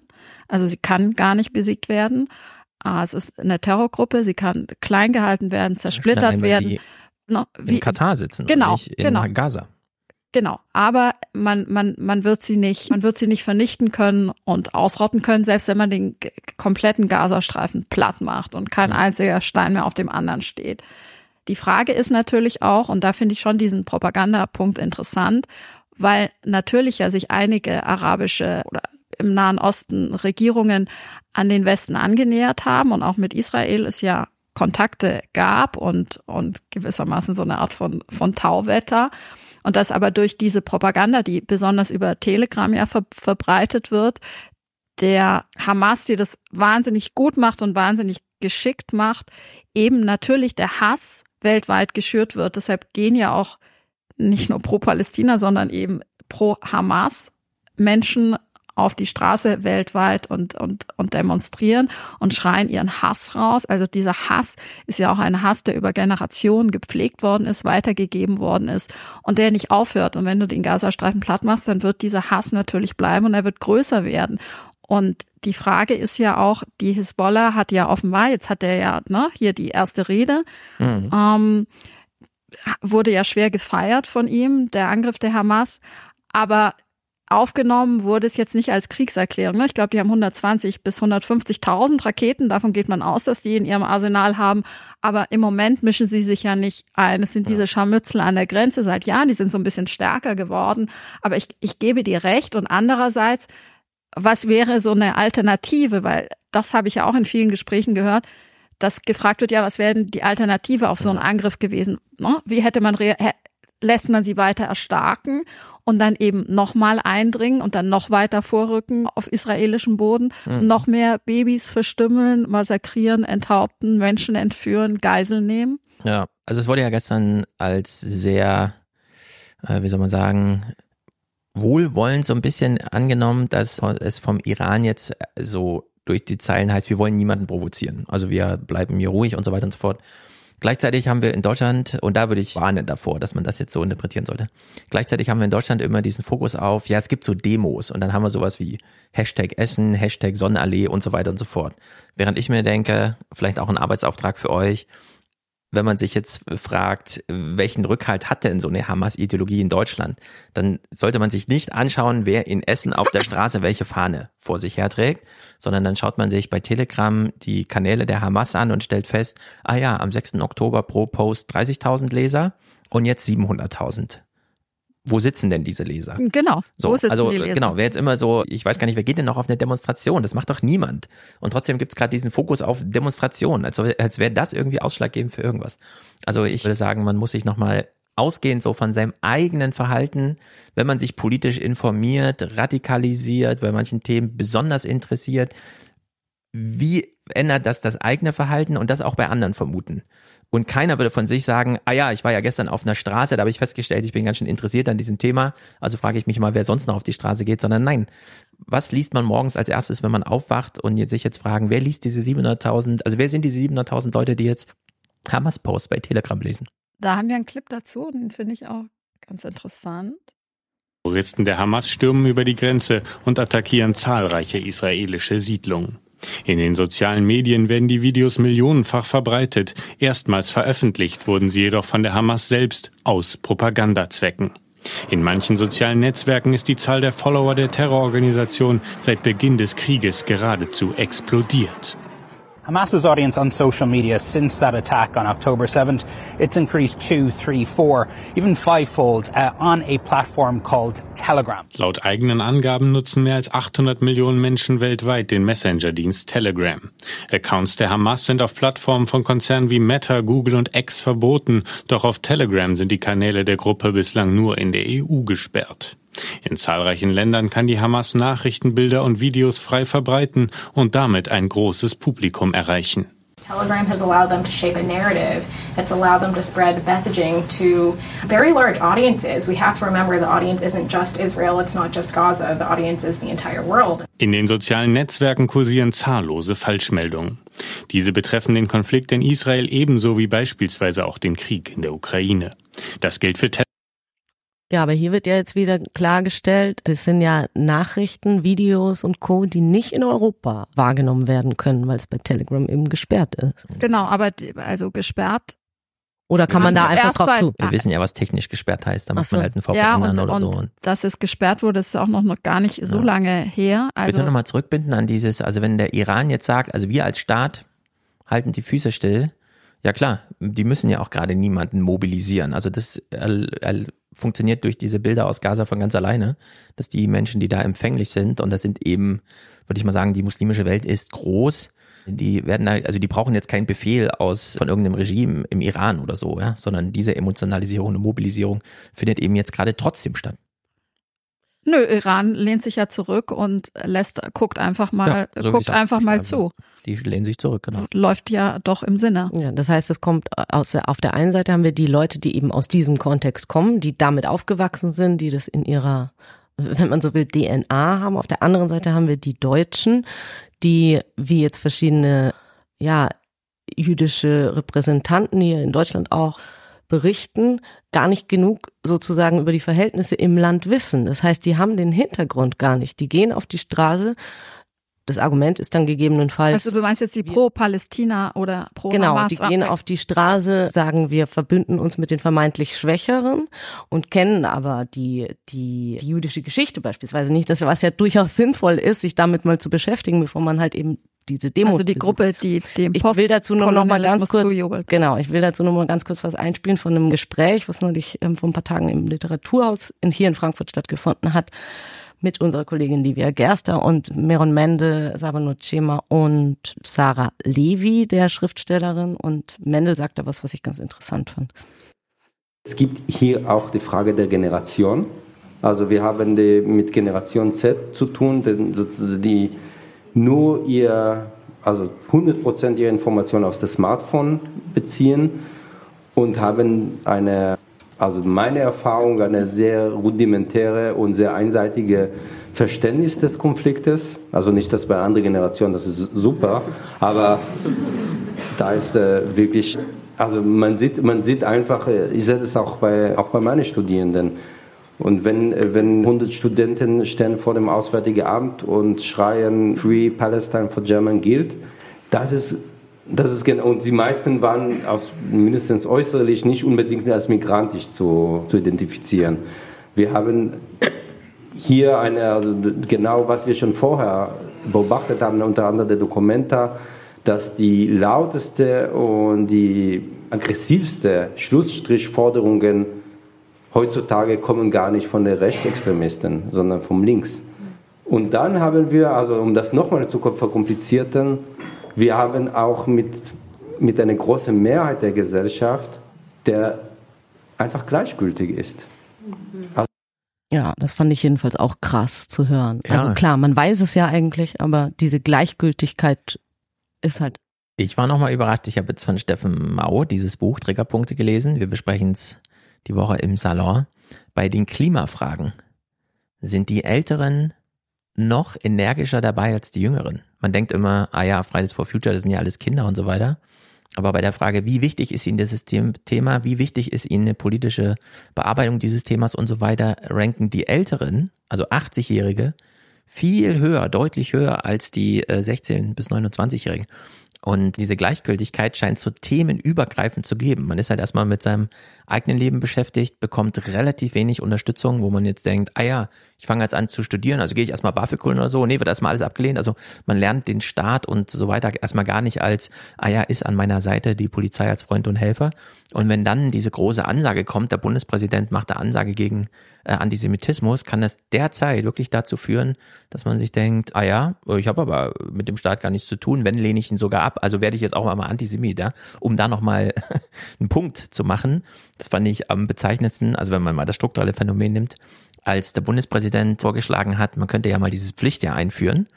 Also sie kann gar nicht besiegt werden. Ah, es ist eine Terrorgruppe, sie kann klein gehalten werden, zersplittert Nein, werden. Die no, wie, in Katar sitzen, genau, nicht in genau. Gaza. Genau, aber man, man, man wird sie nicht, man wird sie nicht vernichten können und ausrotten können, selbst wenn man den kompletten Gazastreifen platt macht und kein einziger Stein mehr auf dem anderen steht. Die Frage ist natürlich auch, und da finde ich schon diesen Propagandapunkt interessant, weil natürlich ja sich einige arabische oder im Nahen Osten Regierungen an den Westen angenähert haben und auch mit Israel es ja Kontakte gab und, und gewissermaßen so eine Art von, von Tauwetter. Und das aber durch diese Propaganda, die besonders über Telegram ja ver verbreitet wird, der Hamas, die das wahnsinnig gut macht und wahnsinnig geschickt macht, eben natürlich der Hass weltweit geschürt wird. Deshalb gehen ja auch nicht nur pro Palästina, sondern eben pro Hamas Menschen auf die Straße weltweit und, und, und demonstrieren und schreien ihren Hass raus. Also dieser Hass ist ja auch ein Hass, der über Generationen gepflegt worden ist, weitergegeben worden ist und der nicht aufhört. Und wenn du den Gazastreifen platt machst, dann wird dieser Hass natürlich bleiben und er wird größer werden. Und die Frage ist ja auch, die Hisbollah hat ja offenbar, jetzt hat er ja ne, hier die erste Rede, mhm. ähm, wurde ja schwer gefeiert von ihm, der Angriff der Hamas. Aber aufgenommen wurde es jetzt nicht als Kriegserklärung. Ne? Ich glaube, die haben 120 bis 150.000 Raketen. Davon geht man aus, dass die in ihrem Arsenal haben. Aber im Moment mischen sie sich ja nicht ein. Es sind diese Scharmützel an der Grenze seit Jahren. Die sind so ein bisschen stärker geworden. Aber ich, ich gebe dir recht. Und andererseits, was wäre so eine Alternative? Weil das habe ich ja auch in vielen Gesprächen gehört dass gefragt wird, ja, was wäre denn die Alternative auf so einen Angriff gewesen? Ne? Wie hätte man, lässt man sie weiter erstarken und dann eben nochmal eindringen und dann noch weiter vorrücken auf israelischem Boden, mhm. noch mehr Babys verstümmeln, massakrieren, enthaupten, Menschen entführen, Geiseln nehmen? Ja, also es wurde ja gestern als sehr, äh, wie soll man sagen, wohlwollend so ein bisschen angenommen, dass es vom Iran jetzt so durch die Zeilen heißt, wir wollen niemanden provozieren. Also wir bleiben hier ruhig und so weiter und so fort. Gleichzeitig haben wir in Deutschland, und da würde ich warnen davor, dass man das jetzt so interpretieren sollte. Gleichzeitig haben wir in Deutschland immer diesen Fokus auf, ja, es gibt so Demos und dann haben wir sowas wie Hashtag Essen, Hashtag Sonnenallee und so weiter und so fort. Während ich mir denke, vielleicht auch ein Arbeitsauftrag für euch, wenn man sich jetzt fragt, welchen Rückhalt hat denn so eine Hamas-Ideologie in Deutschland, dann sollte man sich nicht anschauen, wer in Essen auf der Straße welche Fahne vor sich herträgt, sondern dann schaut man sich bei Telegram die Kanäle der Hamas an und stellt fest, ah ja, am 6. Oktober pro Post 30.000 Leser und jetzt 700.000 wo sitzen denn diese Leser? Genau. So, wo sitzen also die Leser? genau, wer jetzt immer so, ich weiß gar nicht, wer geht denn noch auf eine Demonstration? Das macht doch niemand. Und trotzdem gibt's gerade diesen Fokus auf Demonstrationen, als, als wäre das irgendwie ausschlaggebend für irgendwas. Also ich würde sagen, man muss sich nochmal ausgehend so von seinem eigenen Verhalten, wenn man sich politisch informiert, radikalisiert, bei manchen Themen besonders interessiert, wie ändert das das eigene Verhalten und das auch bei anderen vermuten? Und keiner würde von sich sagen, ah ja, ich war ja gestern auf einer Straße, da habe ich festgestellt, ich bin ganz schön interessiert an diesem Thema, also frage ich mich mal, wer sonst noch auf die Straße geht, sondern nein, was liest man morgens als erstes, wenn man aufwacht und sich jetzt fragen, wer liest diese 700.000, also wer sind diese 700.000 Leute, die jetzt Hamas Post bei Telegram lesen? Da haben wir einen Clip dazu, den finde ich auch ganz interessant. Terroristen der Hamas stürmen über die Grenze und attackieren zahlreiche israelische Siedlungen. In den sozialen Medien werden die Videos millionenfach verbreitet. Erstmals veröffentlicht wurden sie jedoch von der Hamas selbst aus Propagandazwecken. In manchen sozialen Netzwerken ist die Zahl der Follower der Terrororganisation seit Beginn des Krieges geradezu explodiert. Hamas's audience on social media since that attack on October 7th, it's increased two, three, four, even fivefold uh, on a platform called Telegram. Laut eigenen Angaben nutzen mehr als 800 Millionen Menschen weltweit den Messenger-Dienst Telegram. Accounts der Hamas sind auf Plattformen von Konzernen wie Meta, Google und X verboten, doch auf Telegram sind die Kanäle der Gruppe bislang nur in der EU gesperrt. In zahlreichen Ländern kann die Hamas Nachrichtenbilder und Videos frei verbreiten und damit ein großes Publikum erreichen. Telegram has allowed them to shape a narrative. It's allowed them to spread messaging to very large audiences. We have to remember the audience isn't just Israel, it's not just Gaza. The audience is the entire world. In den sozialen Netzwerken kursieren zahllose Falschmeldungen. Diese betreffen den Konflikt in Israel ebenso wie beispielsweise auch den Krieg in der Ukraine. Das gilt für Telegram. Ja, aber hier wird ja jetzt wieder klargestellt, das sind ja Nachrichten, Videos und Co., die nicht in Europa wahrgenommen werden können, weil es bei Telegram eben gesperrt ist. Genau, aber also gesperrt. Oder kann man da einfach drauf zu? Wir wissen ja, was technisch gesperrt heißt, da muss so. man halt einen VPN ja, und, oder und so. Und dass es gesperrt wurde, ist auch noch, noch gar nicht so ja. lange her. Also Bitte nochmal zurückbinden an dieses, also wenn der Iran jetzt sagt, also wir als Staat halten die Füße still, ja klar, die müssen ja auch gerade niemanden mobilisieren. Also das funktioniert durch diese Bilder aus Gaza von ganz alleine, dass die Menschen, die da empfänglich sind, und das sind eben, würde ich mal sagen, die muslimische Welt ist groß, die werden also die brauchen jetzt keinen Befehl aus von irgendeinem Regime im Iran oder so, ja, sondern diese Emotionalisierung und Mobilisierung findet eben jetzt gerade trotzdem statt. Nö, Iran lehnt sich ja zurück und lässt, guckt einfach mal, ja, so guckt einfach mal zu. Die lehnen sich zurück, genau. Läuft ja doch im Sinne. Ja, das heißt, es kommt aus, auf der einen Seite haben wir die Leute, die eben aus diesem Kontext kommen, die damit aufgewachsen sind, die das in ihrer, wenn man so will, DNA haben. Auf der anderen Seite haben wir die Deutschen, die, wie jetzt verschiedene, ja, jüdische Repräsentanten hier in Deutschland auch, berichten, gar nicht genug sozusagen über die Verhältnisse im Land wissen. Das heißt, die haben den Hintergrund gar nicht. Die gehen auf die Straße das Argument ist dann gegebenenfalls. Also du meinst jetzt die Pro-Palästina oder pro Genau, Hamas die gehen auf die Straße, sagen wir verbünden uns mit den vermeintlich Schwächeren und kennen aber die, die, die jüdische Geschichte beispielsweise nicht, das was ja durchaus sinnvoll ist, sich damit mal zu beschäftigen, bevor man halt eben diese Demos. Also die Gruppe, die dem Ich will dazu nur noch mal ganz kurz, genau, ich will dazu noch mal ganz kurz was einspielen von einem Gespräch, was neulich ähm, vor ein paar Tagen im Literaturhaus in, hier in Frankfurt stattgefunden hat mit unserer Kollegin Livia Gerster und Meron Mendel, Sabano Chema und Sarah Levi, der Schriftstellerin. Und Mendel sagte was, was ich ganz interessant fand. Es gibt hier auch die Frage der Generation. Also wir haben die mit Generation Z zu tun, die nur ihr, also 100 Prozent ihrer Informationen aus dem Smartphone beziehen und haben eine also meine Erfahrung, eine sehr rudimentäre und sehr einseitige Verständnis des Konfliktes. Also nicht das bei anderen Generationen, das ist super, aber da ist äh, wirklich, also man sieht, man sieht einfach, äh, ich sehe das auch bei, auch bei meinen Studierenden. Und wenn, äh, wenn 100 Studenten stehen vor dem Auswärtigen Amt und schreien Free Palestine for German gilt, das ist das ist genau, und die meisten waren aus, mindestens äußerlich nicht unbedingt als migrantisch zu, zu identifizieren. Wir haben hier eine, also genau was wir schon vorher beobachtet haben, unter anderem der Dokumenta, dass die lauteste und die aggressivste Schlussstrichforderungen heutzutage kommen gar nicht von den Rechtsextremisten, sondern vom Links. Und dann haben wir, also um das nochmal zu verkomplizierten, wir haben auch mit, mit einer großen Mehrheit der Gesellschaft, der einfach gleichgültig ist. Also ja, das fand ich jedenfalls auch krass zu hören. Ja. Also klar, man weiß es ja eigentlich, aber diese Gleichgültigkeit ist halt. Ich war nochmal überrascht. Ich habe jetzt von Steffen Mau dieses Buch Triggerpunkte gelesen. Wir besprechen es die Woche im Salon. Bei den Klimafragen sind die Älteren noch energischer dabei als die Jüngeren. Man denkt immer, ah ja, Fridays for Future, das sind ja alles Kinder und so weiter. Aber bei der Frage, wie wichtig ist Ihnen dieses Thema, wie wichtig ist Ihnen eine politische Bearbeitung dieses Themas und so weiter, ranken die Älteren, also 80-Jährige, viel höher, deutlich höher als die 16- bis 29-Jährigen. Und diese Gleichgültigkeit scheint so themenübergreifend zu geben. Man ist halt erstmal mit seinem eigenen Leben beschäftigt, bekommt relativ wenig Unterstützung, wo man jetzt denkt, ah ja, ich fange jetzt an zu studieren, also gehe ich erstmal BAföG holen oder so. Nee, wird erstmal alles abgelehnt. Also man lernt den Staat und so weiter erstmal gar nicht als, ah ja, ist an meiner Seite die Polizei als Freund und Helfer. Und wenn dann diese große Ansage kommt, der Bundespräsident macht eine Ansage gegen äh, Antisemitismus, kann das derzeit wirklich dazu führen, dass man sich denkt, ah ja, ich habe aber mit dem Staat gar nichts zu tun, wenn lehne ich ihn sogar ab. Also werde ich jetzt auch mal Antisemit, ja, um da nochmal einen Punkt zu machen. Das fand ich am bezeichnendsten, also wenn man mal das strukturelle Phänomen nimmt, als der Bundespräsident vorgeschlagen hat, man könnte ja mal dieses Pflichtjahr einführen,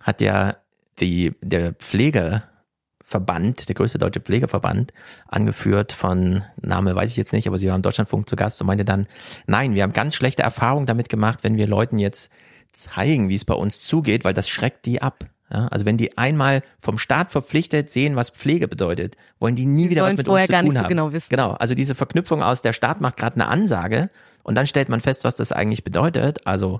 hat ja die, der Pflegeverband, der größte deutsche Pflegeverband, angeführt von, Name weiß ich jetzt nicht, aber sie war im Deutschlandfunk zu Gast und meinte dann, nein, wir haben ganz schlechte Erfahrungen damit gemacht, wenn wir Leuten jetzt zeigen, wie es bei uns zugeht, weil das schreckt die ab. Ja, also wenn die einmal vom Staat verpflichtet sehen, was Pflege bedeutet, wollen die nie die wieder was mit uns zu tun haben. So genau, wissen. genau, also diese Verknüpfung aus der Staat macht gerade eine Ansage und dann stellt man fest, was das eigentlich bedeutet. Also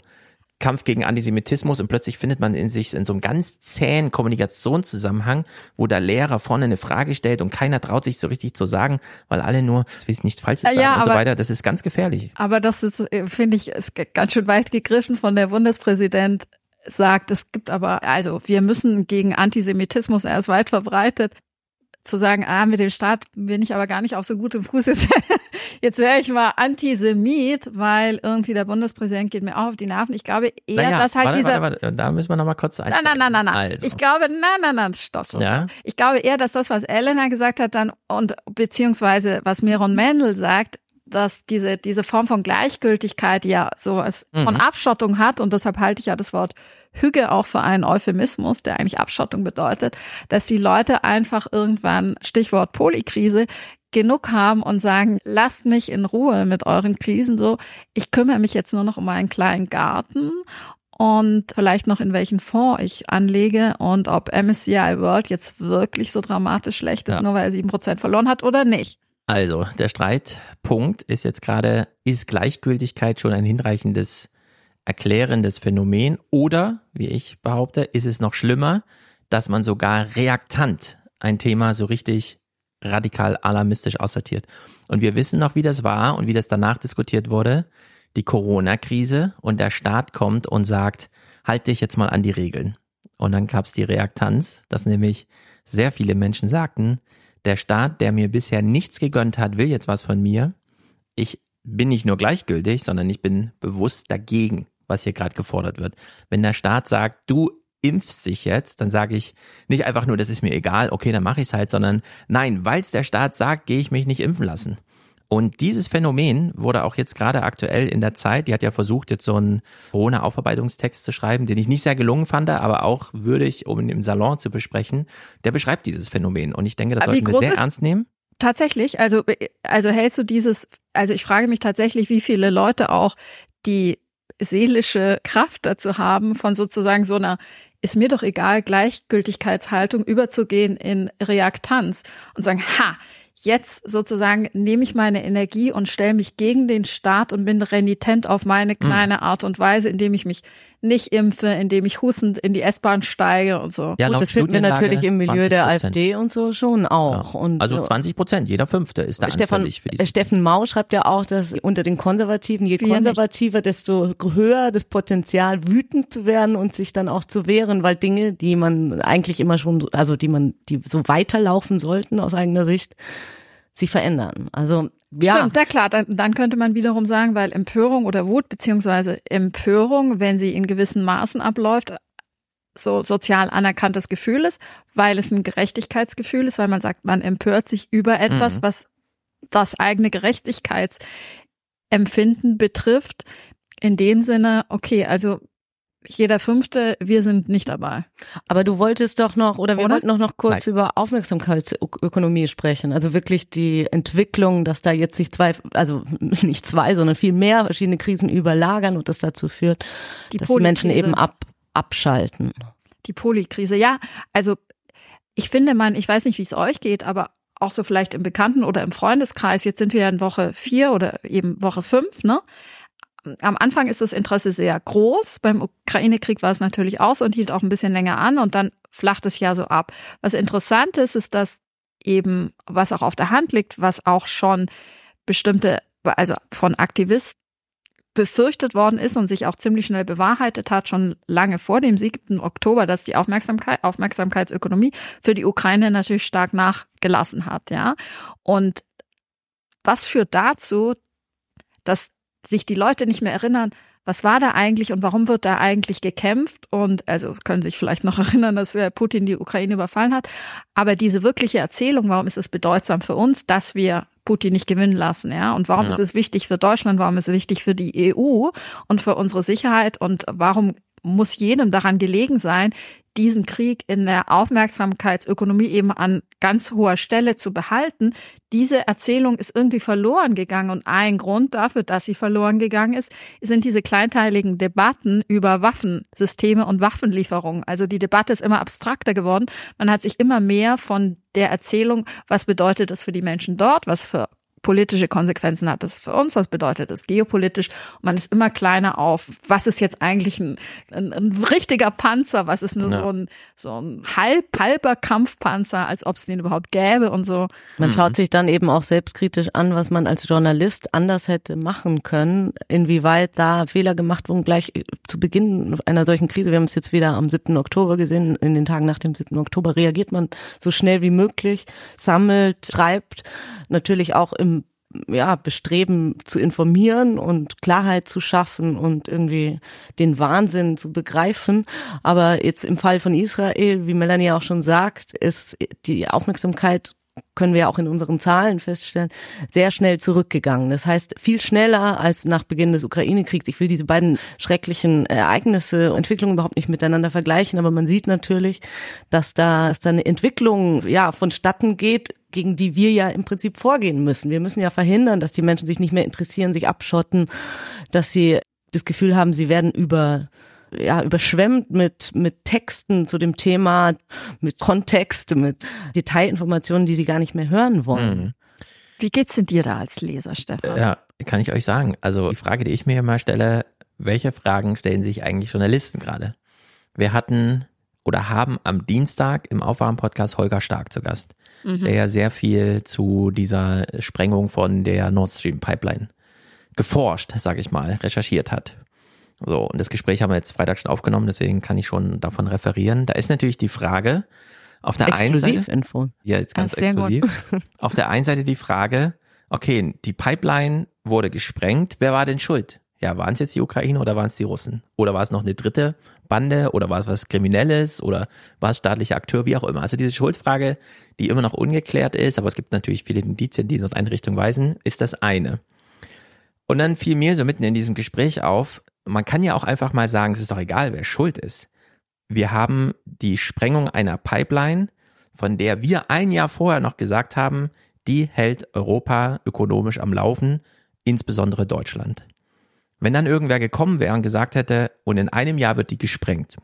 Kampf gegen Antisemitismus und plötzlich findet man in sich in so einem ganz zähen Kommunikationszusammenhang, wo der Lehrer vorne eine Frage stellt und keiner traut sich so richtig zu sagen, weil alle nur, ich will nicht falsch sagen ja, und aber, so weiter. Das ist ganz gefährlich. Aber das ist, finde ich, ist ganz schön weit gegriffen von der Bundespräsident sagt, es gibt aber, also wir müssen gegen Antisemitismus, er ist weit verbreitet, zu sagen, ah, mit dem Staat bin ich aber gar nicht auf so gutem Fuß. Jetzt, jetzt wäre ich mal Antisemit, weil irgendwie der Bundespräsident geht mir auch auf die Nerven. Ich glaube eher, naja, dass halt warte, dieser. Warte, warte, da müssen wir nochmal kurz ein. Nein, nein, nein, nein, nein. Also. Ich glaube, nein, nein, nein, stopp, stopp. Ja? Ich glaube eher, dass das, was Elena gesagt hat, dann und beziehungsweise was Miron Mendel sagt, dass diese, diese Form von Gleichgültigkeit ja sowas mhm. von Abschottung hat und deshalb halte ich ja das Wort Hüge auch für einen Euphemismus, der eigentlich Abschottung bedeutet, dass die Leute einfach irgendwann, Stichwort Polykrise, genug haben und sagen, lasst mich in Ruhe mit euren Krisen so. Ich kümmere mich jetzt nur noch um meinen kleinen Garten und vielleicht noch in welchen Fonds ich anlege und ob MSCI World jetzt wirklich so dramatisch schlecht ist, ja. nur weil er sieben Prozent verloren hat oder nicht. Also, der Streitpunkt ist jetzt gerade, ist Gleichgültigkeit schon ein hinreichendes erklärendes Phänomen oder, wie ich behaupte, ist es noch schlimmer, dass man sogar reaktant ein Thema so richtig radikal alarmistisch aussortiert. Und wir wissen noch, wie das war und wie das danach diskutiert wurde. Die Corona-Krise und der Staat kommt und sagt, halt dich jetzt mal an die Regeln. Und dann gab es die Reaktanz, dass nämlich sehr viele Menschen sagten, der Staat, der mir bisher nichts gegönnt hat, will jetzt was von mir. Ich bin nicht nur gleichgültig, sondern ich bin bewusst dagegen, was hier gerade gefordert wird. Wenn der Staat sagt, du impfst sich jetzt, dann sage ich nicht einfach nur, das ist mir egal, okay, dann mache ich es halt, sondern nein, weil es der Staat sagt, gehe ich mich nicht impfen lassen. Und dieses Phänomen wurde auch jetzt gerade aktuell in der Zeit, die hat ja versucht, jetzt so einen Corona-Aufarbeitungstext zu schreiben, den ich nicht sehr gelungen fand, aber auch würdig, um ihn im Salon zu besprechen, der beschreibt dieses Phänomen. Und ich denke, das sollten wir sehr ernst nehmen. Tatsächlich, also, also hältst du dieses, also ich frage mich tatsächlich, wie viele Leute auch die seelische Kraft dazu haben, von sozusagen so einer ist mir doch egal, Gleichgültigkeitshaltung überzugehen in Reaktanz und sagen, ha, jetzt sozusagen nehme ich meine Energie und stelle mich gegen den Staat und bin renitent auf meine hm. kleine Art und Weise, indem ich mich nicht impfe, indem ich hustend in die S-Bahn steige und so. Ja, Gut, das finden wir natürlich im Milieu der AfD und so schon auch. Ja. Und also 20 Prozent, jeder Fünfte ist da Stefan, für die Steffen Mau schreibt ja auch, dass unter den Konservativen, je konservativer, nicht. desto höher das Potenzial, wütend zu werden und sich dann auch zu wehren, weil Dinge, die man eigentlich immer schon, also die man, die so weiterlaufen sollten aus eigener Sicht, sich verändern. Also ja. Stimmt, ja klar, dann, dann könnte man wiederum sagen, weil Empörung oder Wut, beziehungsweise Empörung, wenn sie in gewissen Maßen abläuft, so sozial anerkanntes Gefühl ist, weil es ein Gerechtigkeitsgefühl ist, weil man sagt, man empört sich über etwas, mhm. was das eigene Gerechtigkeitsempfinden betrifft. In dem Sinne, okay, also jeder Fünfte, wir sind nicht dabei. Aber du wolltest doch noch, oder wir oder? wollten noch, noch kurz Nein. über Aufmerksamkeitsökonomie sprechen. Also wirklich die Entwicklung, dass da jetzt sich zwei, also nicht zwei, sondern viel mehr verschiedene Krisen überlagern und das dazu führt, die dass die Menschen eben ab, abschalten. Die Polykrise, ja. Also ich finde man, ich weiß nicht, wie es euch geht, aber auch so vielleicht im Bekannten- oder im Freundeskreis, jetzt sind wir ja in Woche vier oder eben Woche fünf, ne? Am Anfang ist das Interesse sehr groß. Beim Ukraine-Krieg war es natürlich aus und hielt auch ein bisschen länger an und dann flacht es ja so ab. Was interessant ist, ist, dass eben, was auch auf der Hand liegt, was auch schon bestimmte, also von Aktivisten befürchtet worden ist und sich auch ziemlich schnell bewahrheitet hat, schon lange vor dem 7. Oktober, dass die Aufmerksamkeit, Aufmerksamkeitsökonomie für die Ukraine natürlich stark nachgelassen hat, ja. Und das führt dazu, dass sich die Leute nicht mehr erinnern, was war da eigentlich und warum wird da eigentlich gekämpft? Und also können sich vielleicht noch erinnern, dass äh, Putin die Ukraine überfallen hat. Aber diese wirkliche Erzählung, warum ist es bedeutsam für uns, dass wir Putin nicht gewinnen lassen, ja? Und warum ja. ist es wichtig für Deutschland? Warum ist es wichtig für die EU und für unsere Sicherheit? Und warum muss jedem daran gelegen sein, diesen Krieg in der Aufmerksamkeitsökonomie eben an ganz hoher Stelle zu behalten. Diese Erzählung ist irgendwie verloren gegangen und ein Grund dafür, dass sie verloren gegangen ist, sind diese kleinteiligen Debatten über Waffensysteme und Waffenlieferungen. Also die Debatte ist immer abstrakter geworden. Man hat sich immer mehr von der Erzählung, was bedeutet es für die Menschen dort, was für politische Konsequenzen hat das für uns, was bedeutet das geopolitisch. Und man ist immer kleiner auf, was ist jetzt eigentlich ein, ein, ein richtiger Panzer, was ist nur ja. so ein, so ein halb, halber Kampfpanzer, als ob es den überhaupt gäbe und so. Man mhm. schaut sich dann eben auch selbstkritisch an, was man als Journalist anders hätte machen können, inwieweit da Fehler gemacht wurden, gleich zu Beginn einer solchen Krise. Wir haben es jetzt wieder am 7. Oktober gesehen, in den Tagen nach dem 7. Oktober reagiert man so schnell wie möglich, sammelt, schreibt, natürlich auch im ja, Bestreben zu informieren und Klarheit zu schaffen und irgendwie den Wahnsinn zu begreifen. Aber jetzt im Fall von Israel, wie Melanie auch schon sagt, ist die Aufmerksamkeit können wir auch in unseren Zahlen feststellen, sehr schnell zurückgegangen. Das heißt, viel schneller als nach Beginn des Ukraine-Kriegs. Ich will diese beiden schrecklichen Ereignisse, Entwicklungen überhaupt nicht miteinander vergleichen, aber man sieht natürlich, dass da, dass da eine Entwicklung, ja, vonstatten geht, gegen die wir ja im Prinzip vorgehen müssen. Wir müssen ja verhindern, dass die Menschen sich nicht mehr interessieren, sich abschotten, dass sie das Gefühl haben, sie werden über ja, überschwemmt mit, mit Texten zu dem Thema, mit Kontext, mit Detailinformationen, die sie gar nicht mehr hören wollen. Mhm. Wie geht's denn dir da als Leser, Stefan? Ja, kann ich euch sagen. Also die Frage, die ich mir immer stelle, welche Fragen stellen sich eigentlich Journalisten gerade? Wir hatten oder haben am Dienstag im Aufwachen-Podcast Holger Stark zu Gast, mhm. der ja sehr viel zu dieser Sprengung von der Nord Stream Pipeline geforscht, sage ich mal, recherchiert hat. So, und das Gespräch haben wir jetzt Freitag schon aufgenommen, deswegen kann ich schon davon referieren. Da ist natürlich die Frage, auf der einen Seite. Info. Ja, jetzt ganz ah, exklusiv. Gut. Auf der einen Seite die Frage, okay, die Pipeline wurde gesprengt, wer war denn schuld? Ja, waren es jetzt die Ukraine oder waren es die Russen? Oder war es noch eine dritte Bande oder war es was Kriminelles oder war es staatlicher Akteur, wie auch immer. Also diese Schuldfrage, die immer noch ungeklärt ist, aber es gibt natürlich viele Indizien, die in so eine Richtung weisen, ist das eine. Und dann fiel mir so mitten in diesem Gespräch auf, man kann ja auch einfach mal sagen, es ist doch egal, wer schuld ist. Wir haben die Sprengung einer Pipeline, von der wir ein Jahr vorher noch gesagt haben, die hält Europa ökonomisch am Laufen, insbesondere Deutschland. Wenn dann irgendwer gekommen wäre und gesagt hätte, und in einem Jahr wird die gesprengt,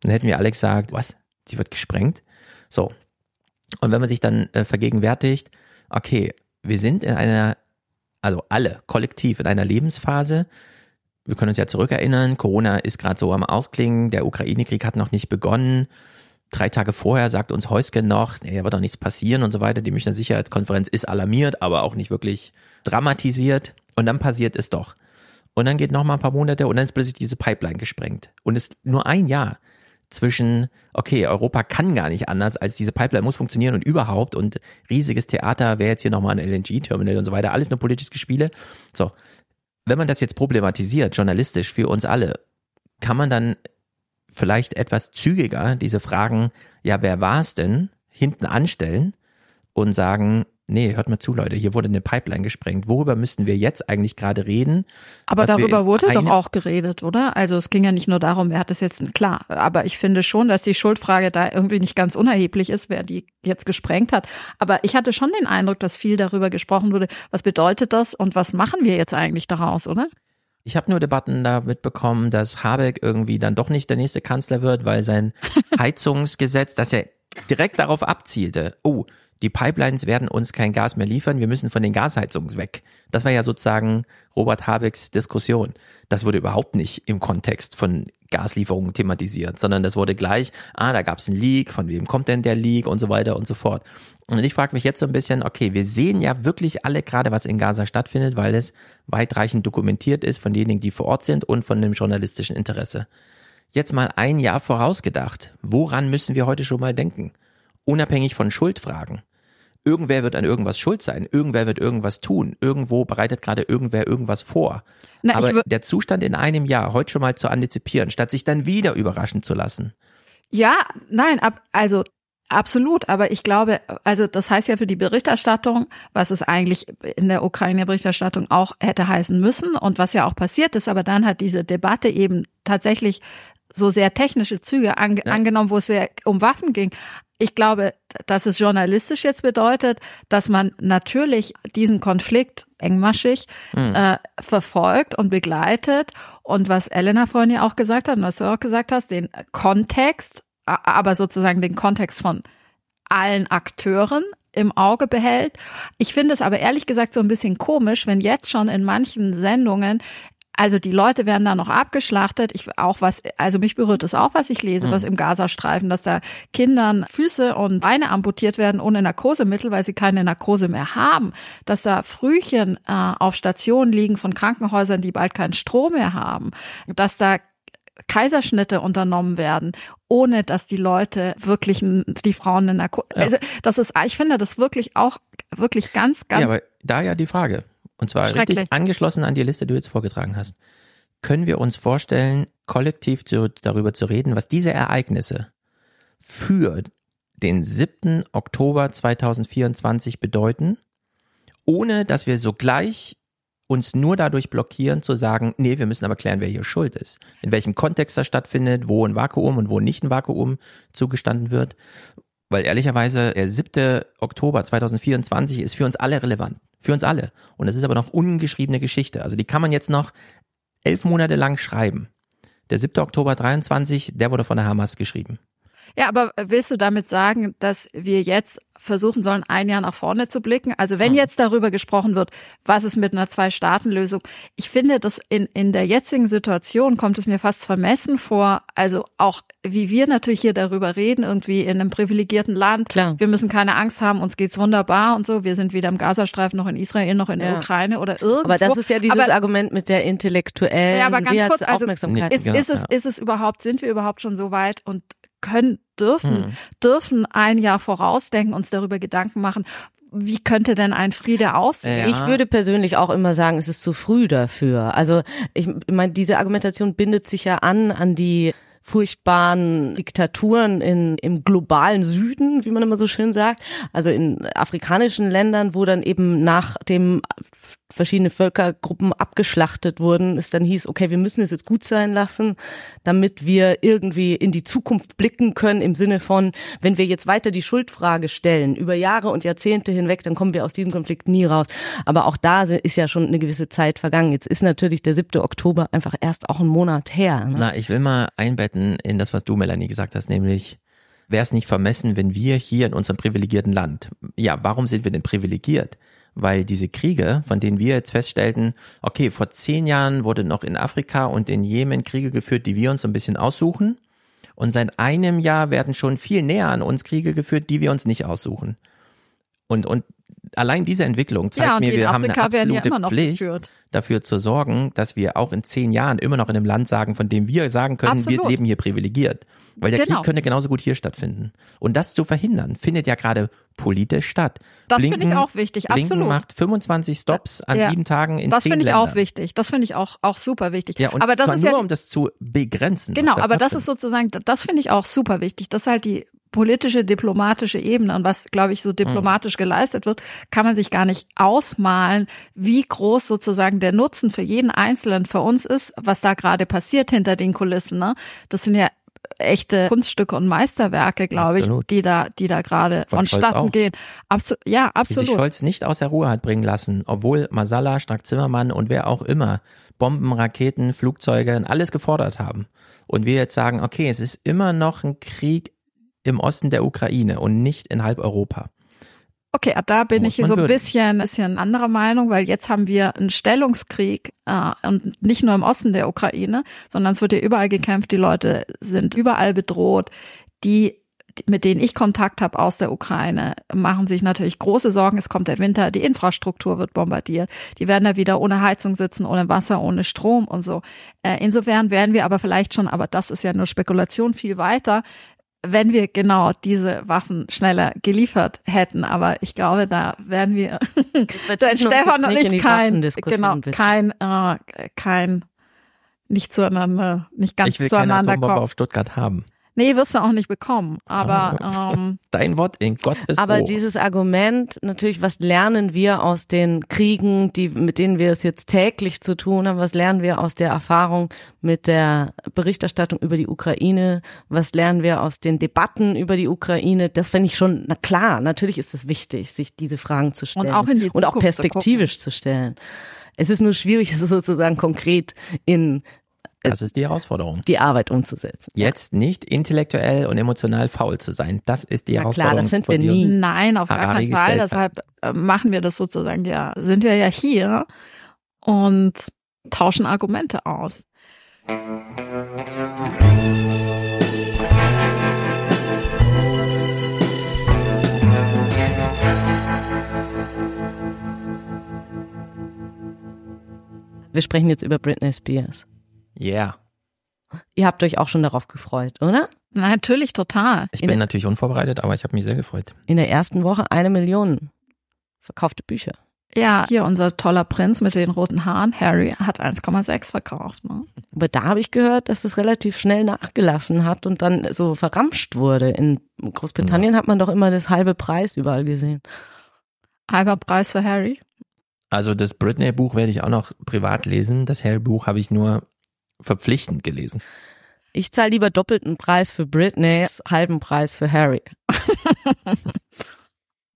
dann hätten wir alle gesagt, was? Die wird gesprengt? So. Und wenn man sich dann äh, vergegenwärtigt, okay, wir sind in einer, also alle kollektiv in einer Lebensphase, wir können uns ja zurückerinnern, Corona ist gerade so am Ausklingen, der Ukraine-Krieg hat noch nicht begonnen. Drei Tage vorher sagt uns Heusken noch, nee, da wird doch nichts passieren und so weiter. Die Münchner Sicherheitskonferenz ist alarmiert, aber auch nicht wirklich dramatisiert. Und dann passiert es doch. Und dann geht noch mal ein paar Monate und dann ist plötzlich diese Pipeline gesprengt. Und es ist nur ein Jahr zwischen, okay, Europa kann gar nicht anders, als diese Pipeline muss funktionieren und überhaupt und riesiges Theater wäre jetzt hier nochmal ein LNG-Terminal und so weiter, alles nur politische Spiele. So, wenn man das jetzt problematisiert, journalistisch für uns alle, kann man dann vielleicht etwas zügiger diese Fragen, ja, wer war es denn, hinten anstellen und sagen, nee, hört mal zu, Leute, hier wurde eine Pipeline gesprengt. Worüber müssten wir jetzt eigentlich gerade reden? Aber darüber wurde doch auch geredet, oder? Also es ging ja nicht nur darum, wer hat es jetzt, klar, aber ich finde schon, dass die Schuldfrage da irgendwie nicht ganz unerheblich ist, wer die jetzt gesprengt hat. Aber ich hatte schon den Eindruck, dass viel darüber gesprochen wurde, was bedeutet das und was machen wir jetzt eigentlich daraus, oder? Ich habe nur Debatten da mitbekommen, dass Habeck irgendwie dann doch nicht der nächste Kanzler wird, weil sein Heizungsgesetz, das ja direkt darauf abzielte, oh, die Pipelines werden uns kein Gas mehr liefern, wir müssen von den Gasheizungen weg. Das war ja sozusagen Robert Habecks Diskussion. Das wurde überhaupt nicht im Kontext von Gaslieferungen thematisiert, sondern das wurde gleich, ah, da gab es einen Leak, von wem kommt denn der Leak und so weiter und so fort. Und ich frage mich jetzt so ein bisschen, okay, wir sehen ja wirklich alle gerade, was in Gaza stattfindet, weil es weitreichend dokumentiert ist von denjenigen, die vor Ort sind und von dem journalistischen Interesse. Jetzt mal ein Jahr vorausgedacht. Woran müssen wir heute schon mal denken? Unabhängig von Schuldfragen. Irgendwer wird an irgendwas schuld sein, irgendwer wird irgendwas tun, irgendwo bereitet gerade irgendwer irgendwas vor. Na, Aber der Zustand in einem Jahr heute schon mal zu antizipieren, statt sich dann wieder überraschen zu lassen. Ja, nein, ab, also Absolut, aber ich glaube, also das heißt ja für die Berichterstattung, was es eigentlich in der Ukraine-Berichterstattung auch hätte heißen müssen und was ja auch passiert ist, aber dann hat diese Debatte eben tatsächlich so sehr technische Züge ange ja. angenommen, wo es sehr um Waffen ging ich glaube, dass es journalistisch jetzt bedeutet, dass man natürlich diesen Konflikt engmaschig mhm. äh, verfolgt und begleitet. Und was Elena vorhin ja auch gesagt hat und was du auch gesagt hast, den Kontext, aber sozusagen den Kontext von allen Akteuren im Auge behält. Ich finde es aber ehrlich gesagt so ein bisschen komisch, wenn jetzt schon in manchen Sendungen also die Leute werden da noch abgeschlachtet. Ich auch was, also mich berührt es auch, was ich lese, mhm. was im Gazastreifen, dass da Kindern Füße und Beine amputiert werden ohne Narkosemittel, weil sie keine Narkose mehr haben. Dass da Frühchen äh, auf Stationen liegen von Krankenhäusern, die bald keinen Strom mehr haben. Dass da Kaiserschnitte unternommen werden, ohne dass die Leute wirklich die Frauen eine Narkose. Ja. Also das ist, ich finde das wirklich auch wirklich ganz, ganz. Ja, aber da ja die Frage. Und zwar richtig angeschlossen an die Liste, die du jetzt vorgetragen hast. Können wir uns vorstellen, kollektiv zu, darüber zu reden, was diese Ereignisse für den 7. Oktober 2024 bedeuten, ohne dass wir sogleich uns nur dadurch blockieren zu sagen, nee, wir müssen aber klären, wer hier schuld ist, in welchem Kontext das stattfindet, wo ein Vakuum und wo nicht ein Vakuum zugestanden wird. Weil ehrlicherweise der 7. Oktober 2024 ist für uns alle relevant. Für uns alle. Und das ist aber noch ungeschriebene Geschichte. Also die kann man jetzt noch elf Monate lang schreiben. Der 7. Oktober 23, der wurde von der Hamas geschrieben. Ja, aber willst du damit sagen, dass wir jetzt versuchen sollen, ein Jahr nach vorne zu blicken? Also wenn hm. jetzt darüber gesprochen wird, was ist mit einer Zwei-Staaten-Lösung? Ich finde, dass in, in der jetzigen Situation kommt es mir fast vermessen vor. Also auch wie wir natürlich hier darüber reden, irgendwie in einem privilegierten Land. Klar. Wir müssen keine Angst haben, uns geht's wunderbar und so. Wir sind weder im Gazastreifen noch in Israel noch in ja. der Ukraine oder irgendwo. Aber das ist ja dieses aber, Argument mit der intellektuellen ja, aber ganz kurz, also Aufmerksamkeit. Ist, ist, es, ist es überhaupt, sind wir überhaupt schon so weit und können, dürfen, hm. dürfen ein Jahr vorausdenken, uns darüber Gedanken machen, wie könnte denn ein Friede aussehen? Ja. Ich würde persönlich auch immer sagen, es ist zu früh dafür. Also ich meine, diese Argumentation bindet sich ja an an die furchtbaren Diktaturen in, im globalen Süden, wie man immer so schön sagt, also in afrikanischen Ländern, wo dann eben nach dem verschiedene Völkergruppen abgeschlachtet wurden, es dann hieß, okay, wir müssen es jetzt gut sein lassen, damit wir irgendwie in die Zukunft blicken können im Sinne von, wenn wir jetzt weiter die Schuldfrage stellen, über Jahre und Jahrzehnte hinweg, dann kommen wir aus diesem Konflikt nie raus. Aber auch da ist ja schon eine gewisse Zeit vergangen. Jetzt ist natürlich der 7. Oktober einfach erst auch ein Monat her. Ne? Na, ich will mal einbetten in das, was du, Melanie, gesagt hast, nämlich, wäre es nicht vermessen, wenn wir hier in unserem privilegierten Land, ja, warum sind wir denn privilegiert? Weil diese Kriege, von denen wir jetzt feststellten, okay, vor zehn Jahren wurde noch in Afrika und in Jemen Kriege geführt, die wir uns ein bisschen aussuchen. Und seit einem Jahr werden schon viel näher an uns Kriege geführt, die wir uns nicht aussuchen. Und, und allein diese Entwicklung zeigt ja, mir, wir haben eine absolute ja Pflicht, geführt. Dafür zu sorgen, dass wir auch in zehn Jahren immer noch in einem Land sagen, von dem wir sagen können, Absolut. wir leben hier privilegiert. Weil der genau. Krieg könnte genauso gut hier stattfinden. Und das zu verhindern, findet ja gerade politisch statt. Das finde ich auch wichtig, Blinken absolut. macht 25 Stops an ja. sieben Tagen in das zehn finde ich Ländern. auch wichtig. Das finde ich auch, auch super wichtig. Ja, und aber das zwar ist nur, ja, um das zu begrenzen. Genau, aber das ist sozusagen, das finde ich auch super wichtig. Das ist halt die politische, diplomatische Ebene und was, glaube ich, so diplomatisch mhm. geleistet wird, kann man sich gar nicht ausmalen, wie groß sozusagen der Nutzen für jeden Einzelnen für uns ist, was da gerade passiert hinter den Kulissen. Ne? Das sind ja echte Kunststücke und Meisterwerke, glaube ich, die da, die da gerade vonstatten gehen. Absu ja, absolut. Die sich Scholz nicht aus der Ruhe hat bringen lassen, obwohl Masala, Strack-Zimmermann und wer auch immer Bomben, Raketen, Flugzeuge und alles gefordert haben. Und wir jetzt sagen, okay, es ist immer noch ein Krieg im Osten der Ukraine und nicht in halb Europa. Okay, da bin Muss ich so ein bisschen, bisschen anderer Meinung, weil jetzt haben wir einen Stellungskrieg äh, und nicht nur im Osten der Ukraine, sondern es wird ja überall gekämpft. Die Leute sind überall bedroht. Die mit denen ich Kontakt habe aus der Ukraine, machen sich natürlich große Sorgen. Es kommt der Winter, die Infrastruktur wird bombardiert. Die werden da wieder ohne Heizung sitzen, ohne Wasser, ohne Strom und so. Äh, insofern werden wir aber vielleicht schon, aber das ist ja nur Spekulation, viel weiter wenn wir genau diese Waffen schneller geliefert hätten. Aber ich glaube, da werden wir, da Stefan und ich kein, genau, kein, äh, kein, nicht zueinander, nicht ganz ich will zueinander keine kommen. auf Stuttgart haben. Nee, wirst du auch nicht bekommen. Aber ah. ähm, dein Wort in Gottes Aber Ohr. dieses Argument, natürlich, was lernen wir aus den Kriegen, die mit denen wir es jetzt täglich zu tun haben? Was lernen wir aus der Erfahrung mit der Berichterstattung über die Ukraine? Was lernen wir aus den Debatten über die Ukraine? Das finde ich schon, na klar, natürlich ist es wichtig, sich diese Fragen zu stellen und auch, in die und auch perspektivisch zu, zu stellen. Es ist nur schwierig, es sozusagen konkret in das ist die Herausforderung. Die Arbeit umzusetzen. Jetzt nicht intellektuell und emotional faul zu sein. Das ist die Na Herausforderung. Klar, das sind wir nie. Nein, auf gar keinen Fall. Deshalb äh, machen wir das sozusagen ja, sind wir ja hier und tauschen Argumente aus. Wir sprechen jetzt über Britney Spears. Yeah. Ihr habt euch auch schon darauf gefreut, oder? Natürlich, total. Ich bin natürlich unvorbereitet, aber ich habe mich sehr gefreut. In der ersten Woche eine Million verkaufte Bücher. Ja, hier unser toller Prinz mit den roten Haaren, Harry, hat 1,6 verkauft. Ne? Aber da habe ich gehört, dass das relativ schnell nachgelassen hat und dann so verramscht wurde. In Großbritannien ja. hat man doch immer das halbe Preis überall gesehen. Halber Preis für Harry? Also das Britney-Buch werde ich auch noch privat lesen. Das Harry-Buch habe ich nur verpflichtend gelesen. Ich zahle lieber doppelten Preis für Britney, halben Preis für Harry.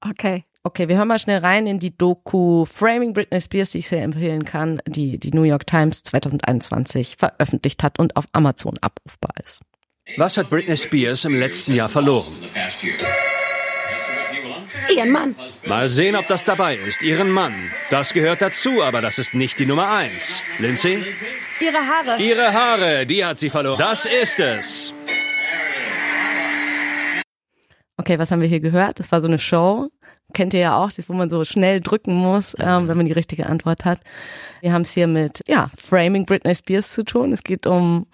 okay. Okay, wir hören mal schnell rein in die Doku Framing Britney Spears, die ich sehr empfehlen kann, die die New York Times 2021 veröffentlicht hat und auf Amazon abrufbar ist. Was hat Britney Spears im letzten Jahr verloren? Ihren Mann. Mal sehen, ob das dabei ist. Ihren Mann. Das gehört dazu, aber das ist nicht die Nummer eins. Lindsay? Ihre Haare. Ihre Haare, die hat sie verloren. Das ist es. Okay, was haben wir hier gehört? Das war so eine Show. Kennt ihr ja auch, wo man so schnell drücken muss, ähm, wenn man die richtige Antwort hat. Wir haben es hier mit, ja, Framing Britney Spears zu tun. Es geht um,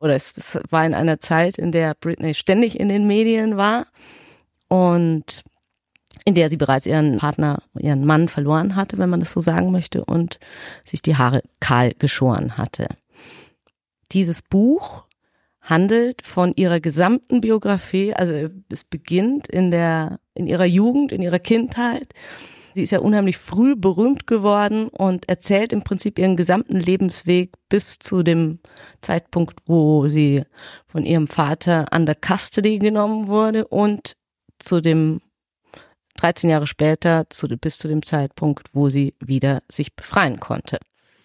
oder es, es war in einer Zeit, in der Britney ständig in den Medien war und in der sie bereits ihren Partner, ihren Mann verloren hatte, wenn man das so sagen möchte, und sich die Haare kahl geschoren hatte. Dieses Buch handelt von ihrer gesamten Biografie, also es beginnt in der, in ihrer Jugend, in ihrer Kindheit. Sie ist ja unheimlich früh berühmt geworden und erzählt im Prinzip ihren gesamten Lebensweg bis zu dem Zeitpunkt, wo sie von ihrem Vater under custody genommen wurde und zu dem 13 Jahre später, zu, bis zu dem Zeitpunkt, wo sie wieder sich befreien konnte.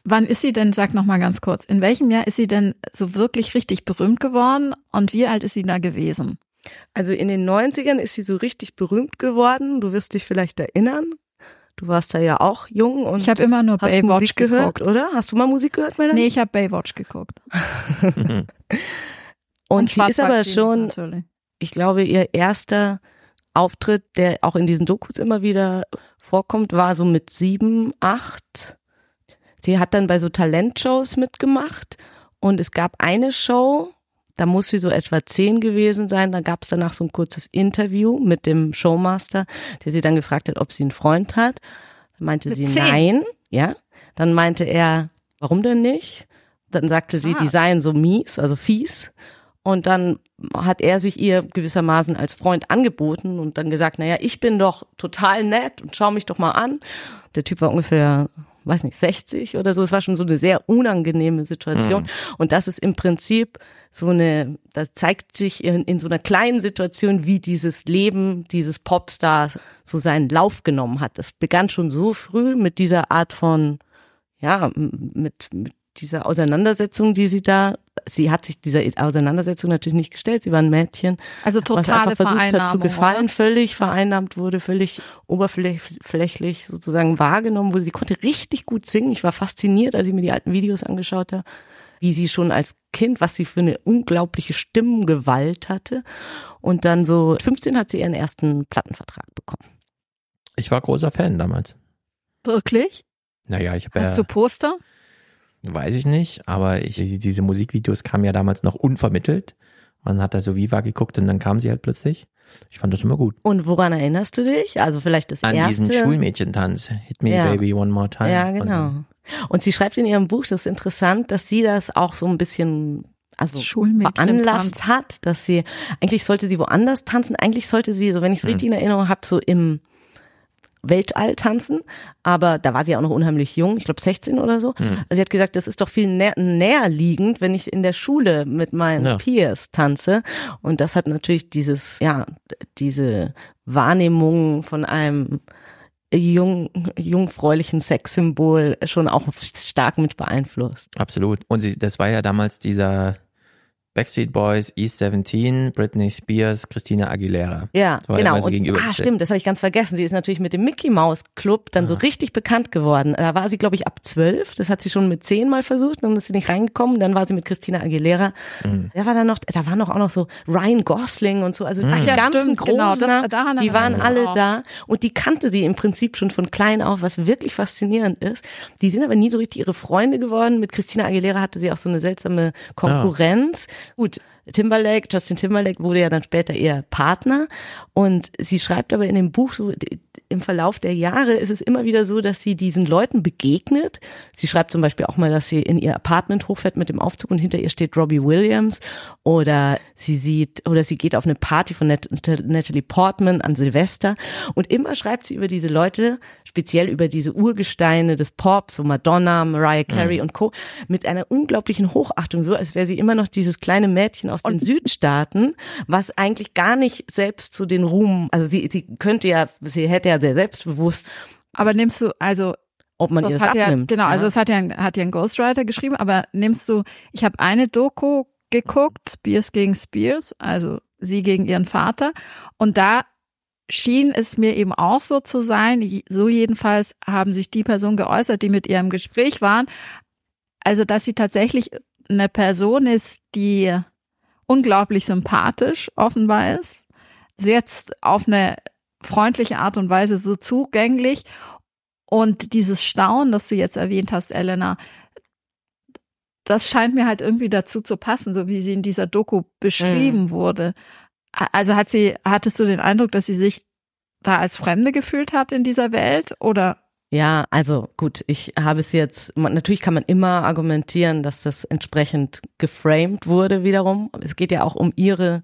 Wann ist sie denn, sag noch mal ganz kurz, in welchem Jahr ist sie denn so wirklich richtig berühmt geworden und wie alt ist sie da gewesen? Also in den 90ern ist sie so richtig berühmt geworden. Du wirst dich vielleicht erinnern. Du warst da ja auch jung und ich habe immer nur hast Baywatch Musik gehört, geguckt. oder? Hast du mal Musik gehört, Melanie? Nee, ich habe Baywatch geguckt. und, und sie ist aber schon, natürlich. ich glaube, ihr erster Auftritt, der auch in diesen Dokus immer wieder vorkommt, war so mit sieben, acht. Sie hat dann bei so Talentshows mitgemacht und es gab eine Show, da muss sie so etwa zehn gewesen sein. Da gab es danach so ein kurzes Interview mit dem Showmaster, der sie dann gefragt hat, ob sie einen Freund hat. Dann meinte mit sie zehn. nein, ja. Dann meinte er, warum denn nicht? Dann sagte sie, ah. die seien so mies, also fies. Und dann hat er sich ihr gewissermaßen als Freund angeboten und dann gesagt, naja, ich bin doch total nett und schau mich doch mal an. Der Typ war ungefähr, weiß nicht, 60 oder so. Es war schon so eine sehr unangenehme Situation. Mhm. Und das ist im Prinzip so eine, das zeigt sich in, in so einer kleinen Situation, wie dieses Leben dieses Popstars so seinen Lauf genommen hat. Das begann schon so früh mit dieser Art von, ja, mit, mit dieser Auseinandersetzung, die sie da, sie hat sich dieser Auseinandersetzung natürlich nicht gestellt. Sie war ein Mädchen, also totale was versucht hat zu gefallen, oder? völlig vereinnahmt wurde, völlig oberflächlich sozusagen wahrgenommen wurde. Sie konnte richtig gut singen. Ich war fasziniert, als ich mir die alten Videos angeschaut habe, wie sie schon als Kind, was sie für eine unglaubliche Stimmgewalt hatte. Und dann so 15 hat sie ihren ersten Plattenvertrag bekommen. Ich war großer Fan damals. Wirklich? Naja, ich habe ja. Hast du Poster? Weiß ich nicht, aber ich, diese Musikvideos kamen ja damals noch unvermittelt. Man hat da so Viva geguckt und dann kam sie halt plötzlich. Ich fand das immer gut. Und woran erinnerst du dich? Also vielleicht das An erste? An diesen Schulmädchentanz. Hit me ja. baby one more time. Ja, genau. Und sie schreibt in ihrem Buch, das ist interessant, dass sie das auch so ein bisschen also veranlasst hat, dass sie eigentlich sollte sie woanders tanzen, eigentlich sollte sie, so wenn ich es hm. richtig in Erinnerung habe, so im Weltall tanzen, aber da war sie auch noch unheimlich jung, ich glaube 16 oder so. Mhm. Also sie hat gesagt, das ist doch viel nä näher liegend, wenn ich in der Schule mit meinen ja. Peers tanze. Und das hat natürlich dieses, ja, diese Wahrnehmung von einem jung, jungfräulichen Sexsymbol schon auch stark mit beeinflusst. Absolut. Und sie, das war ja damals dieser Backstreet Boys, East 17, Britney Spears, Christina Aguilera. Ja, genau. So und, ah, stimmt, das habe ich ganz vergessen. Sie ist natürlich mit dem Mickey Mouse Club dann ah. so richtig bekannt geworden. Da war sie, glaube ich, ab zwölf. Das hat sie schon mit zehn mal versucht, dann ist sie nicht reingekommen. Dann war sie mit Christina Aguilera. Mhm. Da war dann noch, da waren noch auch noch so Ryan Gosling und so. Also mhm. die ganzen stimmt, großen, genau, das, die waren alle auch. da. Und die kannte sie im Prinzip schon von klein auf, was wirklich faszinierend ist. Die sind aber nie so richtig ihre Freunde geworden. Mit Christina Aguilera hatte sie auch so eine seltsame Konkurrenz. Ja. Gut, Timberlake, Justin Timberlake wurde ja dann später ihr Partner und sie schreibt aber in dem Buch so, im Verlauf der Jahre ist es immer wieder so, dass sie diesen Leuten begegnet. Sie schreibt zum Beispiel auch mal, dass sie in ihr Apartment hochfährt mit dem Aufzug und hinter ihr steht Robbie Williams oder sie sieht oder sie geht auf eine Party von Nat Natalie Portman an Silvester und immer schreibt sie über diese Leute, speziell über diese Urgesteine des Pop, so Madonna, Mariah Carey mhm. und Co. mit einer unglaublichen Hochachtung, so als wäre sie immer noch dieses kleine Mädchen aus den Südstaaten, was eigentlich gar nicht selbst zu den Ruhm, also sie, sie könnte ja, sie hätte ja sehr selbstbewusst. Aber nimmst du, also ob man das ihr das abnimmt. Ja, genau, also ja. also es hat ja, hat ja ein Ghostwriter geschrieben, aber nimmst du, ich habe eine Doku geguckt, Spears gegen Spears, also sie gegen ihren Vater. Und da schien es mir eben auch so zu sein, so jedenfalls haben sich die Personen geäußert, die mit ihr im Gespräch waren, also dass sie tatsächlich eine Person ist, die unglaublich sympathisch offenbar ist, sehr auf eine freundliche Art und Weise so zugänglich und dieses Staunen, das du jetzt erwähnt hast, Elena, das scheint mir halt irgendwie dazu zu passen, so wie sie in dieser Doku beschrieben mhm. wurde. Also hat sie, hattest du den Eindruck, dass sie sich da als Fremde gefühlt hat in dieser Welt oder? Ja, also gut, ich habe es jetzt, natürlich kann man immer argumentieren, dass das entsprechend geframed wurde wiederum. Es geht ja auch um ihre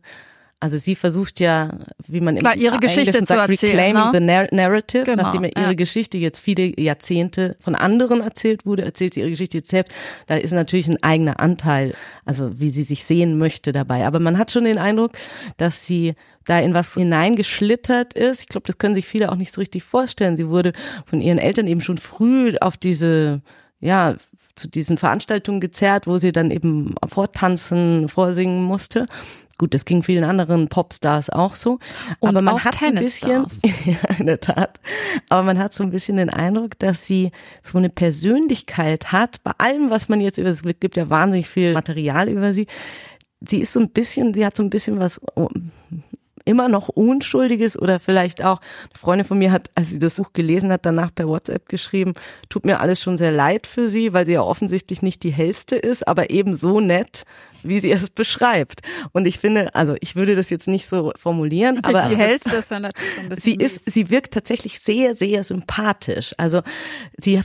also sie versucht ja, wie man Klar, ihre Geschichte sagt, zu erzählen, reclaim ne? the narrative, genau, nachdem ihre ja. Geschichte jetzt viele Jahrzehnte von anderen erzählt wurde, erzählt sie ihre Geschichte jetzt selbst. Da ist natürlich ein eigener Anteil, also wie sie sich sehen möchte dabei. Aber man hat schon den Eindruck, dass sie da in was hineingeschlittert ist. Ich glaube, das können sich viele auch nicht so richtig vorstellen. Sie wurde von ihren Eltern eben schon früh auf diese ja, zu diesen Veranstaltungen gezerrt, wo sie dann eben vortanzen, vorsingen musste. Gut, das ging vielen anderen Popstars auch so. Und aber man hat so ein bisschen, ja, in der Tat, aber man hat so ein bisschen den Eindruck, dass sie so eine Persönlichkeit hat, bei allem, was man jetzt über, es gibt ja wahnsinnig viel Material über sie. Sie ist so ein bisschen, sie hat so ein bisschen was oh, immer noch Unschuldiges oder vielleicht auch, eine Freundin von mir hat, als sie das Buch gelesen hat, danach per WhatsApp geschrieben, tut mir alles schon sehr leid für sie, weil sie ja offensichtlich nicht die hellste ist, aber eben so nett, wie sie es beschreibt. Und ich finde, also ich würde das jetzt nicht so formulieren, aber die hellste ist dann natürlich so ein bisschen sie ist, sie wirkt tatsächlich sehr, sehr sympathisch. Also sie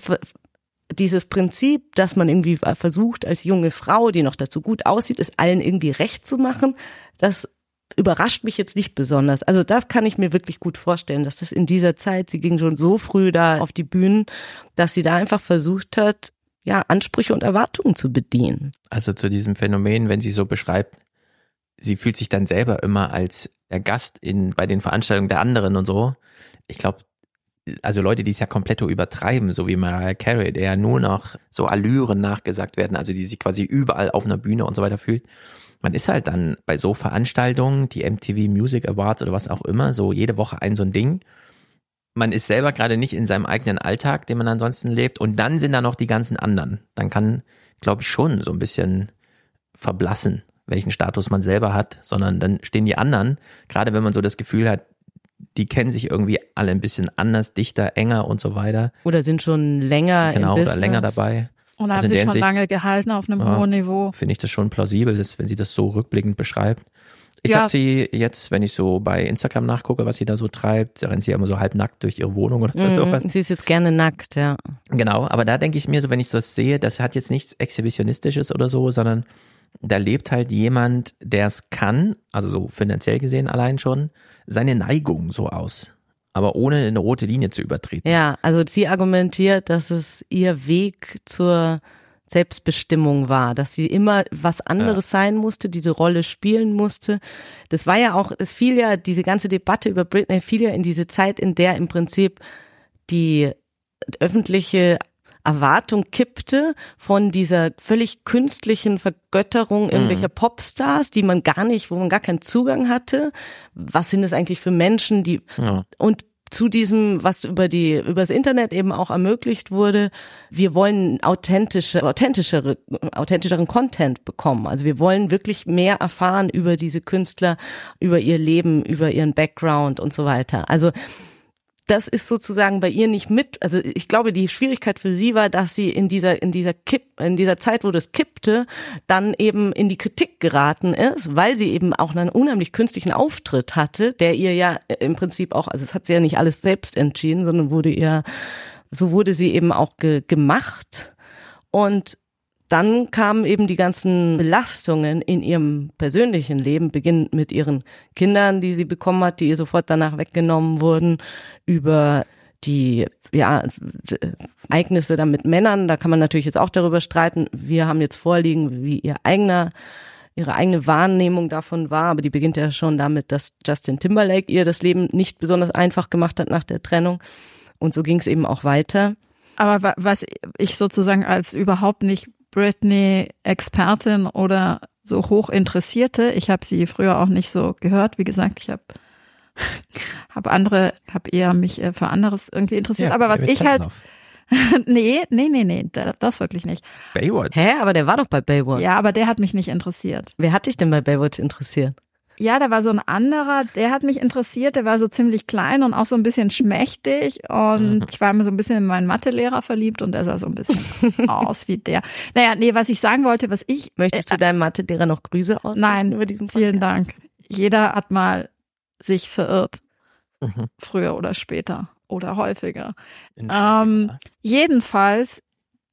dieses Prinzip, dass man irgendwie versucht, als junge Frau, die noch dazu gut aussieht, es allen irgendwie recht zu machen, das überrascht mich jetzt nicht besonders. Also das kann ich mir wirklich gut vorstellen, dass das in dieser Zeit, sie ging schon so früh da auf die Bühnen, dass sie da einfach versucht hat, ja, Ansprüche und Erwartungen zu bedienen. Also zu diesem Phänomen, wenn sie so beschreibt, sie fühlt sich dann selber immer als der Gast in, bei den Veranstaltungen der anderen und so. Ich glaube, also Leute, die es ja komplett übertreiben, so wie Mariah Carey, der ja nur noch so Allüren nachgesagt werden, also die sich quasi überall auf einer Bühne und so weiter fühlt man ist halt dann bei so Veranstaltungen, die MTV Music Awards oder was auch immer, so jede Woche ein so ein Ding. Man ist selber gerade nicht in seinem eigenen Alltag, den man ansonsten lebt. Und dann sind da noch die ganzen anderen. Dann kann, glaube ich, schon so ein bisschen verblassen, welchen Status man selber hat, sondern dann stehen die anderen, gerade wenn man so das Gefühl hat, die kennen sich irgendwie alle ein bisschen anders, dichter, enger und so weiter. Oder sind schon länger genau, oder länger dabei. Und also haben sie schon Hinsicht, lange gehalten auf einem ja, hohen Niveau. Finde ich das schon plausibel, dass, wenn sie das so rückblickend beschreibt. Ich ja. habe sie jetzt, wenn ich so bei Instagram nachgucke, was sie da so treibt, rennt sie immer so halb nackt durch ihre Wohnung oder mhm, sowas. Sie ist jetzt gerne nackt, ja. Genau, aber da denke ich mir so, wenn ich das sehe, das hat jetzt nichts Exhibitionistisches oder so, sondern da lebt halt jemand, der es kann, also so finanziell gesehen allein schon, seine Neigung so aus aber ohne eine rote Linie zu übertreten. Ja, also sie argumentiert, dass es ihr Weg zur Selbstbestimmung war, dass sie immer was anderes ja. sein musste, diese Rolle spielen musste. Das war ja auch, es fiel ja, diese ganze Debatte über Britney fiel ja in diese Zeit, in der im Prinzip die öffentliche Erwartung kippte von dieser völlig künstlichen Vergötterung irgendwelcher mhm. Popstars, die man gar nicht, wo man gar keinen Zugang hatte. Was sind es eigentlich für Menschen, die ja. und zu diesem, was über die, übers Internet eben auch ermöglicht wurde. Wir wollen authentische, authentischere, authentischeren Content bekommen. Also wir wollen wirklich mehr erfahren über diese Künstler, über ihr Leben, über ihren Background und so weiter. Also das ist sozusagen bei ihr nicht mit, also ich glaube, die Schwierigkeit für sie war, dass sie in dieser, in dieser Kipp, in dieser Zeit, wo das kippte, dann eben in die Kritik geraten ist, weil sie eben auch einen unheimlich künstlichen Auftritt hatte, der ihr ja im Prinzip auch, also es hat sie ja nicht alles selbst entschieden, sondern wurde ihr, so wurde sie eben auch ge gemacht. Und dann kamen eben die ganzen Belastungen in ihrem persönlichen Leben, beginnend mit ihren Kindern, die sie bekommen hat, die ihr sofort danach weggenommen wurden, über die ja, Ereignisse dann mit Männern, da kann man natürlich jetzt auch darüber streiten. Wir haben jetzt vorliegen, wie ihr eigener ihre eigene Wahrnehmung davon war, aber die beginnt ja schon damit, dass Justin Timberlake ihr das Leben nicht besonders einfach gemacht hat nach der Trennung. Und so ging es eben auch weiter. Aber was ich sozusagen als überhaupt nicht Britney-Expertin oder so hoch interessierte. Ich habe sie früher auch nicht so gehört. Wie gesagt, ich habe hab andere, habe eher mich äh, für anderes irgendwie interessiert. Ja, Aber was ich halt nee, nee, nee, nee, das wirklich nicht. Baywatch. Hä, aber der war doch bei Baywatch. Ja, aber der hat mich nicht interessiert. Wer hat dich denn bei Baywatch interessiert? Ja, da war so ein anderer, der hat mich interessiert, der war so ziemlich klein und auch so ein bisschen schmächtig und ich war mir so ein bisschen in meinen Mathelehrer verliebt und der sah so ein bisschen aus wie der. Naja, nee, was ich sagen wollte, was ich... Möchtest äh, du deinem Mathelehrer noch Grüße ausrichten nein, über diesen Podcast? vielen Dank. Jeder hat mal sich verirrt. Mhm. Früher oder später oder häufiger. Ähm, jedenfalls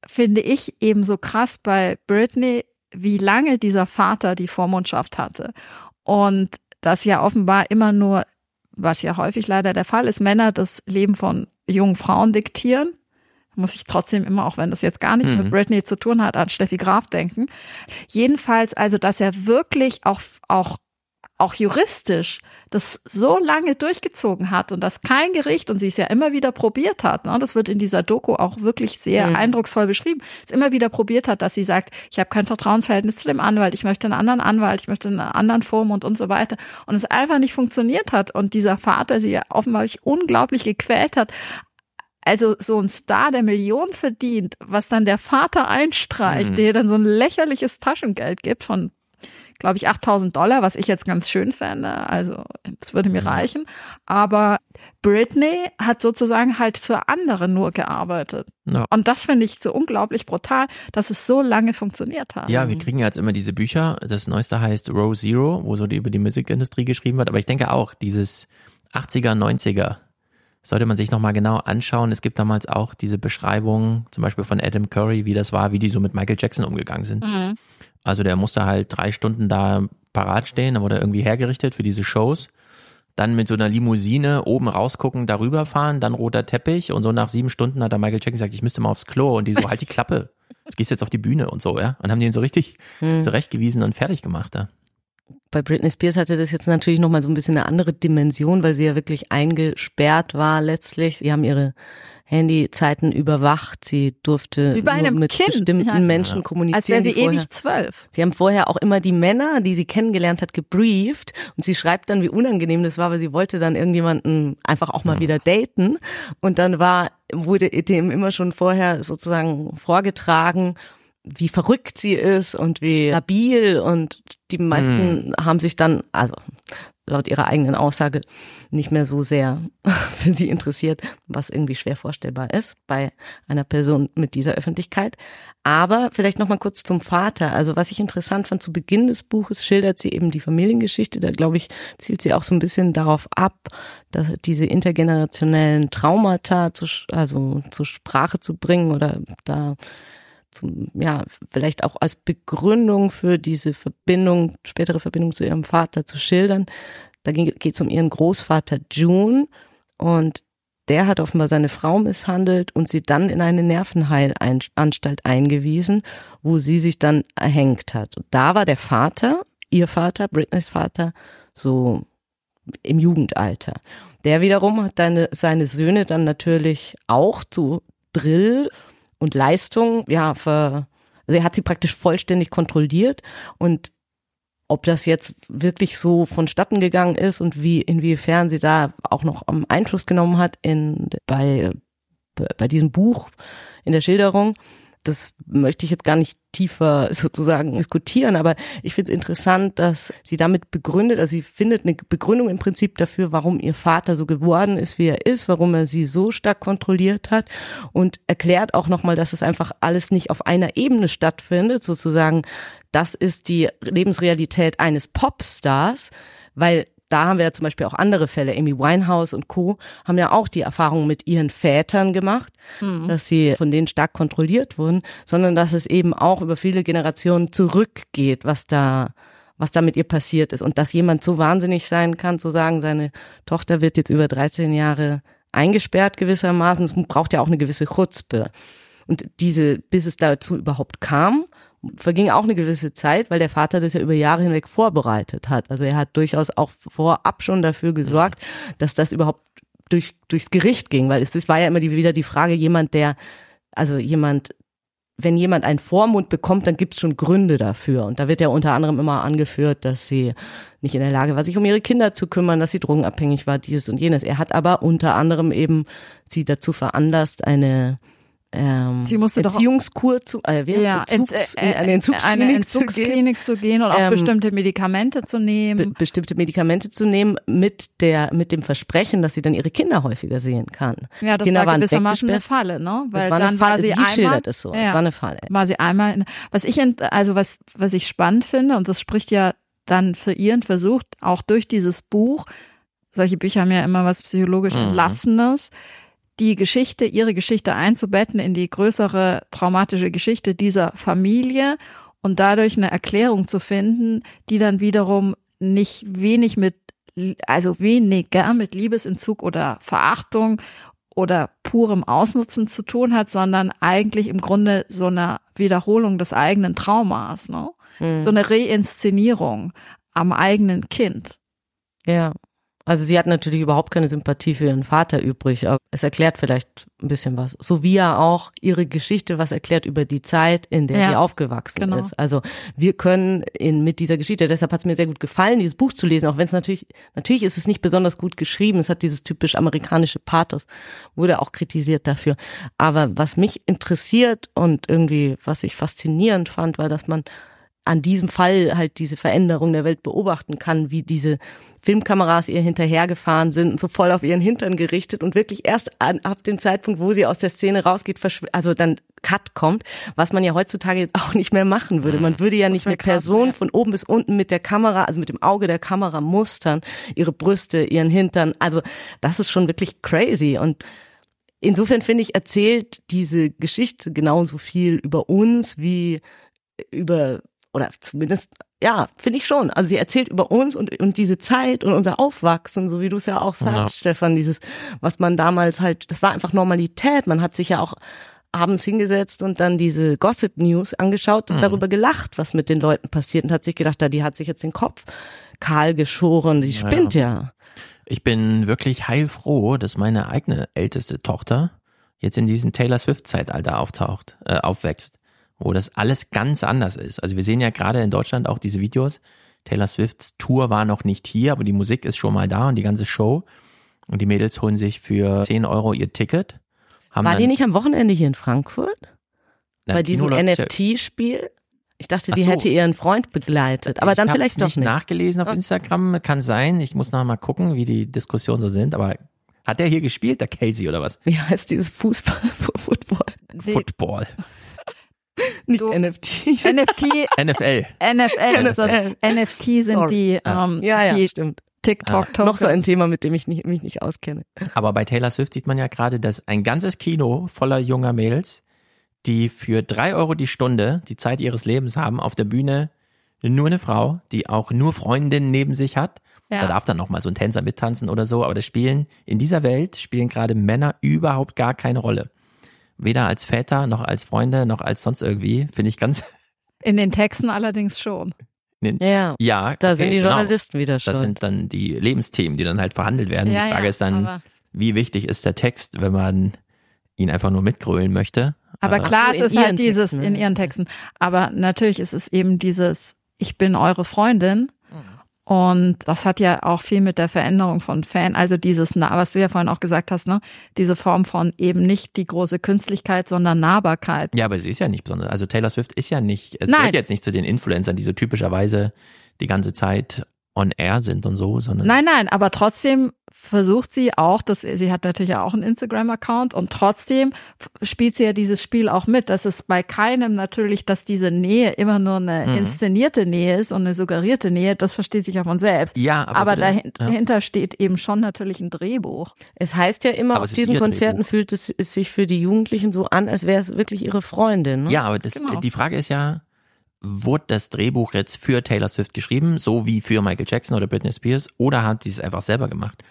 finde ich eben so krass bei Britney, wie lange dieser Vater die Vormundschaft hatte. Und das ja offenbar immer nur, was ja häufig leider der Fall ist, Männer das Leben von jungen Frauen diktieren. Muss ich trotzdem immer, auch wenn das jetzt gar nichts mhm. mit Britney zu tun hat, an Steffi Graf denken. Jedenfalls also, dass er wirklich auch, auch auch juristisch das so lange durchgezogen hat und dass kein Gericht und sie es ja immer wieder probiert hat, ne, das wird in dieser Doku auch wirklich sehr mhm. eindrucksvoll beschrieben, es immer wieder probiert hat, dass sie sagt, ich habe kein Vertrauensverhältnis zu dem Anwalt, ich möchte einen anderen Anwalt, ich möchte einen anderen Form und und so weiter und es einfach nicht funktioniert hat und dieser Vater sie ja offenbar unglaublich gequält hat, also so ein Star, der Millionen verdient, was dann der Vater einstreicht, mhm. der dann so ein lächerliches Taschengeld gibt von glaube ich, 8000 Dollar, was ich jetzt ganz schön fände. Also es würde mir mhm. reichen. Aber Britney hat sozusagen halt für andere nur gearbeitet. Ja. Und das finde ich so unglaublich brutal, dass es so lange funktioniert hat. Ja, wir kriegen ja jetzt immer diese Bücher. Das neueste heißt Row Zero, wo so die über die Musikindustrie geschrieben wird. Aber ich denke auch, dieses 80er, 90er, sollte man sich nochmal genau anschauen. Es gibt damals auch diese Beschreibung, zum Beispiel von Adam Curry, wie das war, wie die so mit Michael Jackson umgegangen sind. Mhm. Also der musste halt drei Stunden da parat stehen, dann wurde er irgendwie hergerichtet für diese Shows. Dann mit so einer Limousine oben rausgucken, darüber fahren, dann roter Teppich und so nach sieben Stunden hat der Michael Jackson gesagt, ich müsste mal aufs Klo und die so, halt die Klappe, du gehst jetzt auf die Bühne und so, ja. Und haben den so richtig hm. zurechtgewiesen und fertig gemacht da. Bei Britney Spears hatte das jetzt natürlich nochmal so ein bisschen eine andere Dimension, weil sie ja wirklich eingesperrt war letztlich. Sie haben ihre Handyzeiten überwacht. Sie durfte nur mit kind. bestimmten ja. Menschen kommunizieren. Als wäre sie ewig zwölf. Sie haben vorher auch immer die Männer, die sie kennengelernt hat, gebrieft. Und sie schreibt dann, wie unangenehm das war, weil sie wollte dann irgendjemanden einfach auch mal wieder daten. Und dann war, wurde dem immer schon vorher sozusagen vorgetragen, wie verrückt sie ist und wie labil und die meisten hm. haben sich dann, also laut ihrer eigenen Aussage nicht mehr so sehr für sie interessiert, was irgendwie schwer vorstellbar ist bei einer Person mit dieser Öffentlichkeit. Aber vielleicht noch mal kurz zum Vater. Also was ich interessant fand, zu Beginn des Buches schildert sie eben die Familiengeschichte. Da glaube ich, zielt sie auch so ein bisschen darauf ab, dass diese intergenerationellen Traumata zu, also zur Sprache zu bringen oder da zum, ja, vielleicht auch als Begründung für diese Verbindung, spätere Verbindung zu ihrem Vater zu schildern. Da geht es um ihren Großvater June und der hat offenbar seine Frau misshandelt und sie dann in eine Nervenheilanstalt eingewiesen, wo sie sich dann erhängt hat. Und da war der Vater, ihr Vater, Britneys Vater, so im Jugendalter. Der wiederum hat deine, seine Söhne dann natürlich auch zu Drill und Leistung, ja, für, also hat sie praktisch vollständig kontrolliert. Und ob das jetzt wirklich so vonstatten gegangen ist und wie inwiefern sie da auch noch Einfluss genommen hat in bei bei diesem Buch in der Schilderung, das möchte ich jetzt gar nicht tiefer sozusagen diskutieren, aber ich finde es interessant, dass sie damit begründet, also sie findet eine Begründung im Prinzip dafür, warum ihr Vater so geworden ist, wie er ist, warum er sie so stark kontrolliert hat und erklärt auch nochmal, dass es einfach alles nicht auf einer Ebene stattfindet, sozusagen, das ist die Lebensrealität eines Popstars, weil da haben wir ja zum Beispiel auch andere Fälle. Amy Winehouse und Co. haben ja auch die Erfahrung mit ihren Vätern gemacht, mhm. dass sie von denen stark kontrolliert wurden, sondern dass es eben auch über viele Generationen zurückgeht, was da was da mit ihr passiert ist und dass jemand so wahnsinnig sein kann, zu sagen, seine Tochter wird jetzt über 13 Jahre eingesperrt gewissermaßen. Es braucht ja auch eine gewisse Chutzpe. Und diese, bis es dazu überhaupt kam, verging auch eine gewisse Zeit, weil der Vater das ja über Jahre hinweg vorbereitet hat. Also er hat durchaus auch vorab schon dafür gesorgt, dass das überhaupt durch, durchs Gericht ging, weil es, es war ja immer die, wieder die Frage, jemand, der, also jemand, wenn jemand einen Vormund bekommt, dann gibt es schon Gründe dafür. Und da wird ja unter anderem immer angeführt, dass sie nicht in der Lage war, sich um ihre Kinder zu kümmern, dass sie drogenabhängig war, dieses und jenes. Er hat aber unter anderem eben sie dazu veranlasst, eine ähm, Sie musste Erziehungskur zu, äh, ja, Entzugs, äh, eine Entzugsklinik, eine Entzugsklinik zu, gehen. zu gehen und auch ähm, bestimmte Medikamente zu nehmen. Be bestimmte Medikamente zu nehmen mit der mit dem Versprechen, dass sie dann ihre Kinder häufiger sehen kann. Ja, das Kinder war gewissermaßen eine Falle, ne? Weil war dann Falle. war sie, sie einmal, schildert es so. Ja, es war eine Falle. War sie einmal, in, was ich also was was ich spannend finde und das spricht ja dann für ihren Versuch auch durch dieses Buch. Solche Bücher haben ja immer was psychologisch mhm. Die Geschichte, ihre Geschichte einzubetten in die größere traumatische Geschichte dieser Familie und dadurch eine Erklärung zu finden, die dann wiederum nicht wenig mit, also weniger mit Liebesentzug oder Verachtung oder purem Ausnutzen zu tun hat, sondern eigentlich im Grunde so eine Wiederholung des eigenen Traumas, ne? Mhm. So eine Reinszenierung am eigenen Kind. Ja. Also sie hat natürlich überhaupt keine Sympathie für ihren Vater übrig, aber es erklärt vielleicht ein bisschen was. So wie er auch ihre Geschichte was erklärt über die Zeit, in der ja, sie aufgewachsen genau. ist. Also wir können in, mit dieser Geschichte, deshalb hat es mir sehr gut gefallen, dieses Buch zu lesen, auch wenn es natürlich, natürlich ist es nicht besonders gut geschrieben, es hat dieses typisch amerikanische Pathos, wurde auch kritisiert dafür. Aber was mich interessiert und irgendwie, was ich faszinierend fand, war, dass man an diesem Fall halt diese Veränderung der Welt beobachten kann, wie diese Filmkameras ihr hinterhergefahren sind und so voll auf ihren Hintern gerichtet und wirklich erst an, ab dem Zeitpunkt, wo sie aus der Szene rausgeht, also dann Cut kommt, was man ja heutzutage jetzt auch nicht mehr machen würde. Man würde ja nicht eine Person von oben bis unten mit der Kamera, also mit dem Auge der Kamera mustern, ihre Brüste, ihren Hintern. Also das ist schon wirklich crazy und Insofern finde ich, erzählt diese Geschichte genauso viel über uns wie über oder zumindest, ja, finde ich schon. Also sie erzählt über uns und, und diese Zeit und unser Aufwachsen, so wie du es ja auch sagst, ja. Stefan, dieses, was man damals halt, das war einfach Normalität. Man hat sich ja auch abends hingesetzt und dann diese Gossip News angeschaut und mhm. darüber gelacht, was mit den Leuten passiert und hat sich gedacht, da die hat sich jetzt den Kopf kahl geschoren, die spinnt ja. ja. Ich bin wirklich heilfroh, dass meine eigene älteste Tochter jetzt in diesem Taylor Swift Zeitalter auftaucht, äh, aufwächst wo das alles ganz anders ist. Also wir sehen ja gerade in Deutschland auch diese Videos. Taylor Swifts Tour war noch nicht hier, aber die Musik ist schon mal da und die ganze Show. Und die Mädels holen sich für 10 Euro ihr Ticket. war die nicht am Wochenende hier in Frankfurt? Na, Bei diesem NFT-Spiel? Ich dachte, die so. hätte ihren Freund begleitet, aber ich dann vielleicht doch nicht. nicht nachgelesen auf Instagram, kann sein. Ich muss noch mal gucken, wie die Diskussionen so sind, aber hat der hier gespielt, der Casey oder was? Wie heißt dieses Fußball, Football? Football. Nicht du, NFTs. NFT. NFL. NFL. Also NFT sind Sorry. die, ähm, ja, ja, die stimmt. TikTok-Tokens. Ja. Noch so ein Thema, mit dem ich nicht, mich nicht auskenne. Aber bei Taylor Swift sieht man ja gerade, dass ein ganzes Kino voller junger Mädels, die für drei Euro die Stunde die Zeit ihres Lebens haben, auf der Bühne nur eine Frau, die auch nur Freundinnen neben sich hat. Ja. Da darf dann noch mal so ein Tänzer mittanzen oder so, aber das Spielen, in dieser Welt spielen gerade Männer überhaupt gar keine Rolle weder als Väter noch als Freunde noch als sonst irgendwie, finde ich ganz. In den Texten allerdings schon. Den, ja, ja, da okay, sind die genau. Journalisten genau. wieder schon. Das sind dann die Lebensthemen, die dann halt verhandelt werden. Ja, die Frage ja, ist dann, wie wichtig ist der Text, wenn man ihn einfach nur mitgrölen möchte. Aber klar, es ist halt dieses Texten, in ihren Texten. Aber natürlich ist es eben dieses, ich bin eure Freundin und das hat ja auch viel mit der Veränderung von Fan, also dieses, was du ja vorhin auch gesagt hast, ne, diese Form von eben nicht die große Künstlichkeit, sondern Nahbarkeit. Ja, aber sie ist ja nicht besonders. Also Taylor Swift ist ja nicht, es gehört jetzt nicht zu den Influencern, die so typischerweise die ganze Zeit on air sind und so, sondern. Nein, nein, aber trotzdem versucht sie auch, dass sie hat natürlich auch einen Instagram-Account und trotzdem spielt sie ja dieses Spiel auch mit. Das ist bei keinem natürlich, dass diese Nähe immer nur eine mhm. inszenierte Nähe ist und eine suggerierte Nähe. Das versteht sich ja von selbst. Ja, aber, aber dahinter ja. steht eben schon natürlich ein Drehbuch. Es heißt ja immer, aber auf diesen Konzerten Drehbuch. fühlt es, es, sich für die Jugendlichen so an, als wäre es wirklich ihre Freundin. Ne? Ja, aber das, genau. die Frage ist ja, wurde das Drehbuch jetzt für Taylor Swift geschrieben, so wie für Michael Jackson oder Britney Spears, oder hat sie es einfach selber gemacht?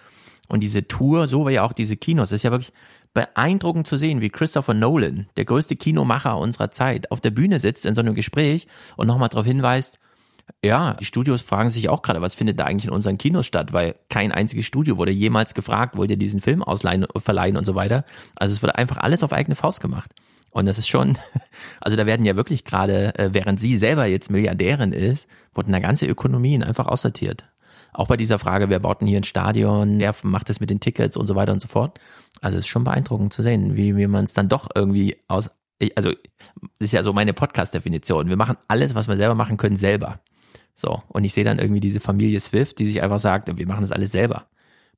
Und diese Tour, so wie auch diese Kinos, ist ja wirklich beeindruckend zu sehen, wie Christopher Nolan, der größte Kinomacher unserer Zeit, auf der Bühne sitzt in so einem Gespräch und nochmal darauf hinweist, ja, die Studios fragen sich auch gerade, was findet da eigentlich in unseren Kinos statt, weil kein einziges Studio wurde jemals gefragt, wollt ihr diesen Film ausleihen, verleihen und so weiter. Also es wurde einfach alles auf eigene Faust gemacht. Und das ist schon, also da werden ja wirklich gerade, äh, während sie selber jetzt Milliardärin ist, wurden da ganze Ökonomien einfach aussortiert. Auch bei dieser Frage, wer baut denn hier ein Stadion, wer macht das mit den Tickets und so weiter und so fort. Also es ist schon beeindruckend zu sehen, wie, wie man es dann doch irgendwie aus, also das ist ja so meine Podcast-Definition. Wir machen alles, was wir selber machen können, selber. So, und ich sehe dann irgendwie diese Familie Swift, die sich einfach sagt, wir machen das alles selber.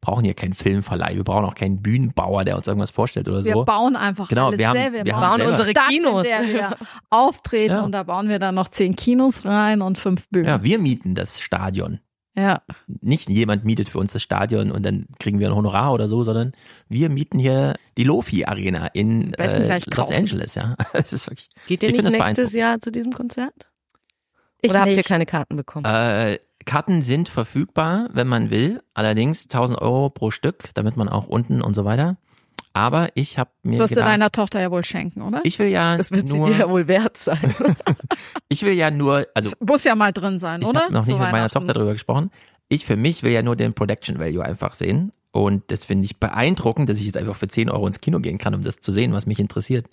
Brauchen hier keinen Filmverleih, wir brauchen auch keinen Bühnenbauer, der uns irgendwas vorstellt oder wir so. Wir bauen einfach genau, alles wir haben, selber. Wir, bauen, haben unsere Kinos. In der wir auftreten ja. und da bauen wir dann noch zehn Kinos rein und fünf Bühnen. Ja, wir mieten das Stadion. Ja. Nicht jemand mietet für uns das Stadion und dann kriegen wir ein Honorar oder so, sondern wir mieten hier die Lofi Arena in äh, Los Angeles, ja. Das ist wirklich, Geht ihr nicht nächstes Jahr zu diesem Konzert? Ich oder nicht. habt ihr keine Karten bekommen? Äh, Karten sind verfügbar, wenn man will. Allerdings 1000 Euro pro Stück, damit man auch unten und so weiter. Aber ich habe mir das wirst gedacht, du deiner Tochter ja wohl schenken, oder? Ich will ja das wird nur, sie dir ja wohl wert sein. ich will ja nur, also muss ja mal drin sein, ich oder? Ich habe noch nicht mit meiner Tochter darüber gesprochen. Ich für mich will ja nur den Production Value einfach sehen. Und das finde ich beeindruckend, dass ich jetzt einfach für 10 Euro ins Kino gehen kann, um das zu sehen, was mich interessiert.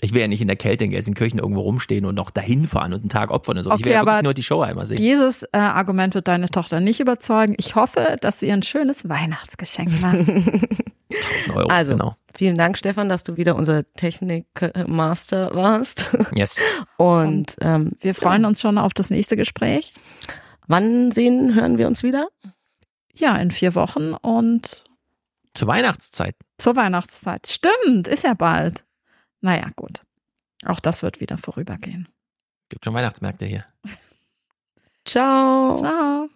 Ich will ja nicht in der Kälte in Gelsenkirchen irgendwo rumstehen und noch dahin fahren und einen Tag opfern und so. Okay, ich will ja aber nur die Show einmal sehen. Dieses äh, Argument wird deine Tochter nicht überzeugen. Ich hoffe, dass du ihr ein schönes Weihnachtsgeschenk machst. 1000 Euro, also, genau. vielen Dank, Stefan, dass du wieder unser Technikmaster warst. Yes. Und ähm, wir freuen uns schon auf das nächste Gespräch. Wann sehen, hören wir uns wieder? Ja, in vier Wochen und zur Weihnachtszeit. Zur Weihnachtszeit. Stimmt, ist ja bald. Naja, gut. Auch das wird wieder vorübergehen. Gibt schon Weihnachtsmärkte hier. Ciao. Ciao.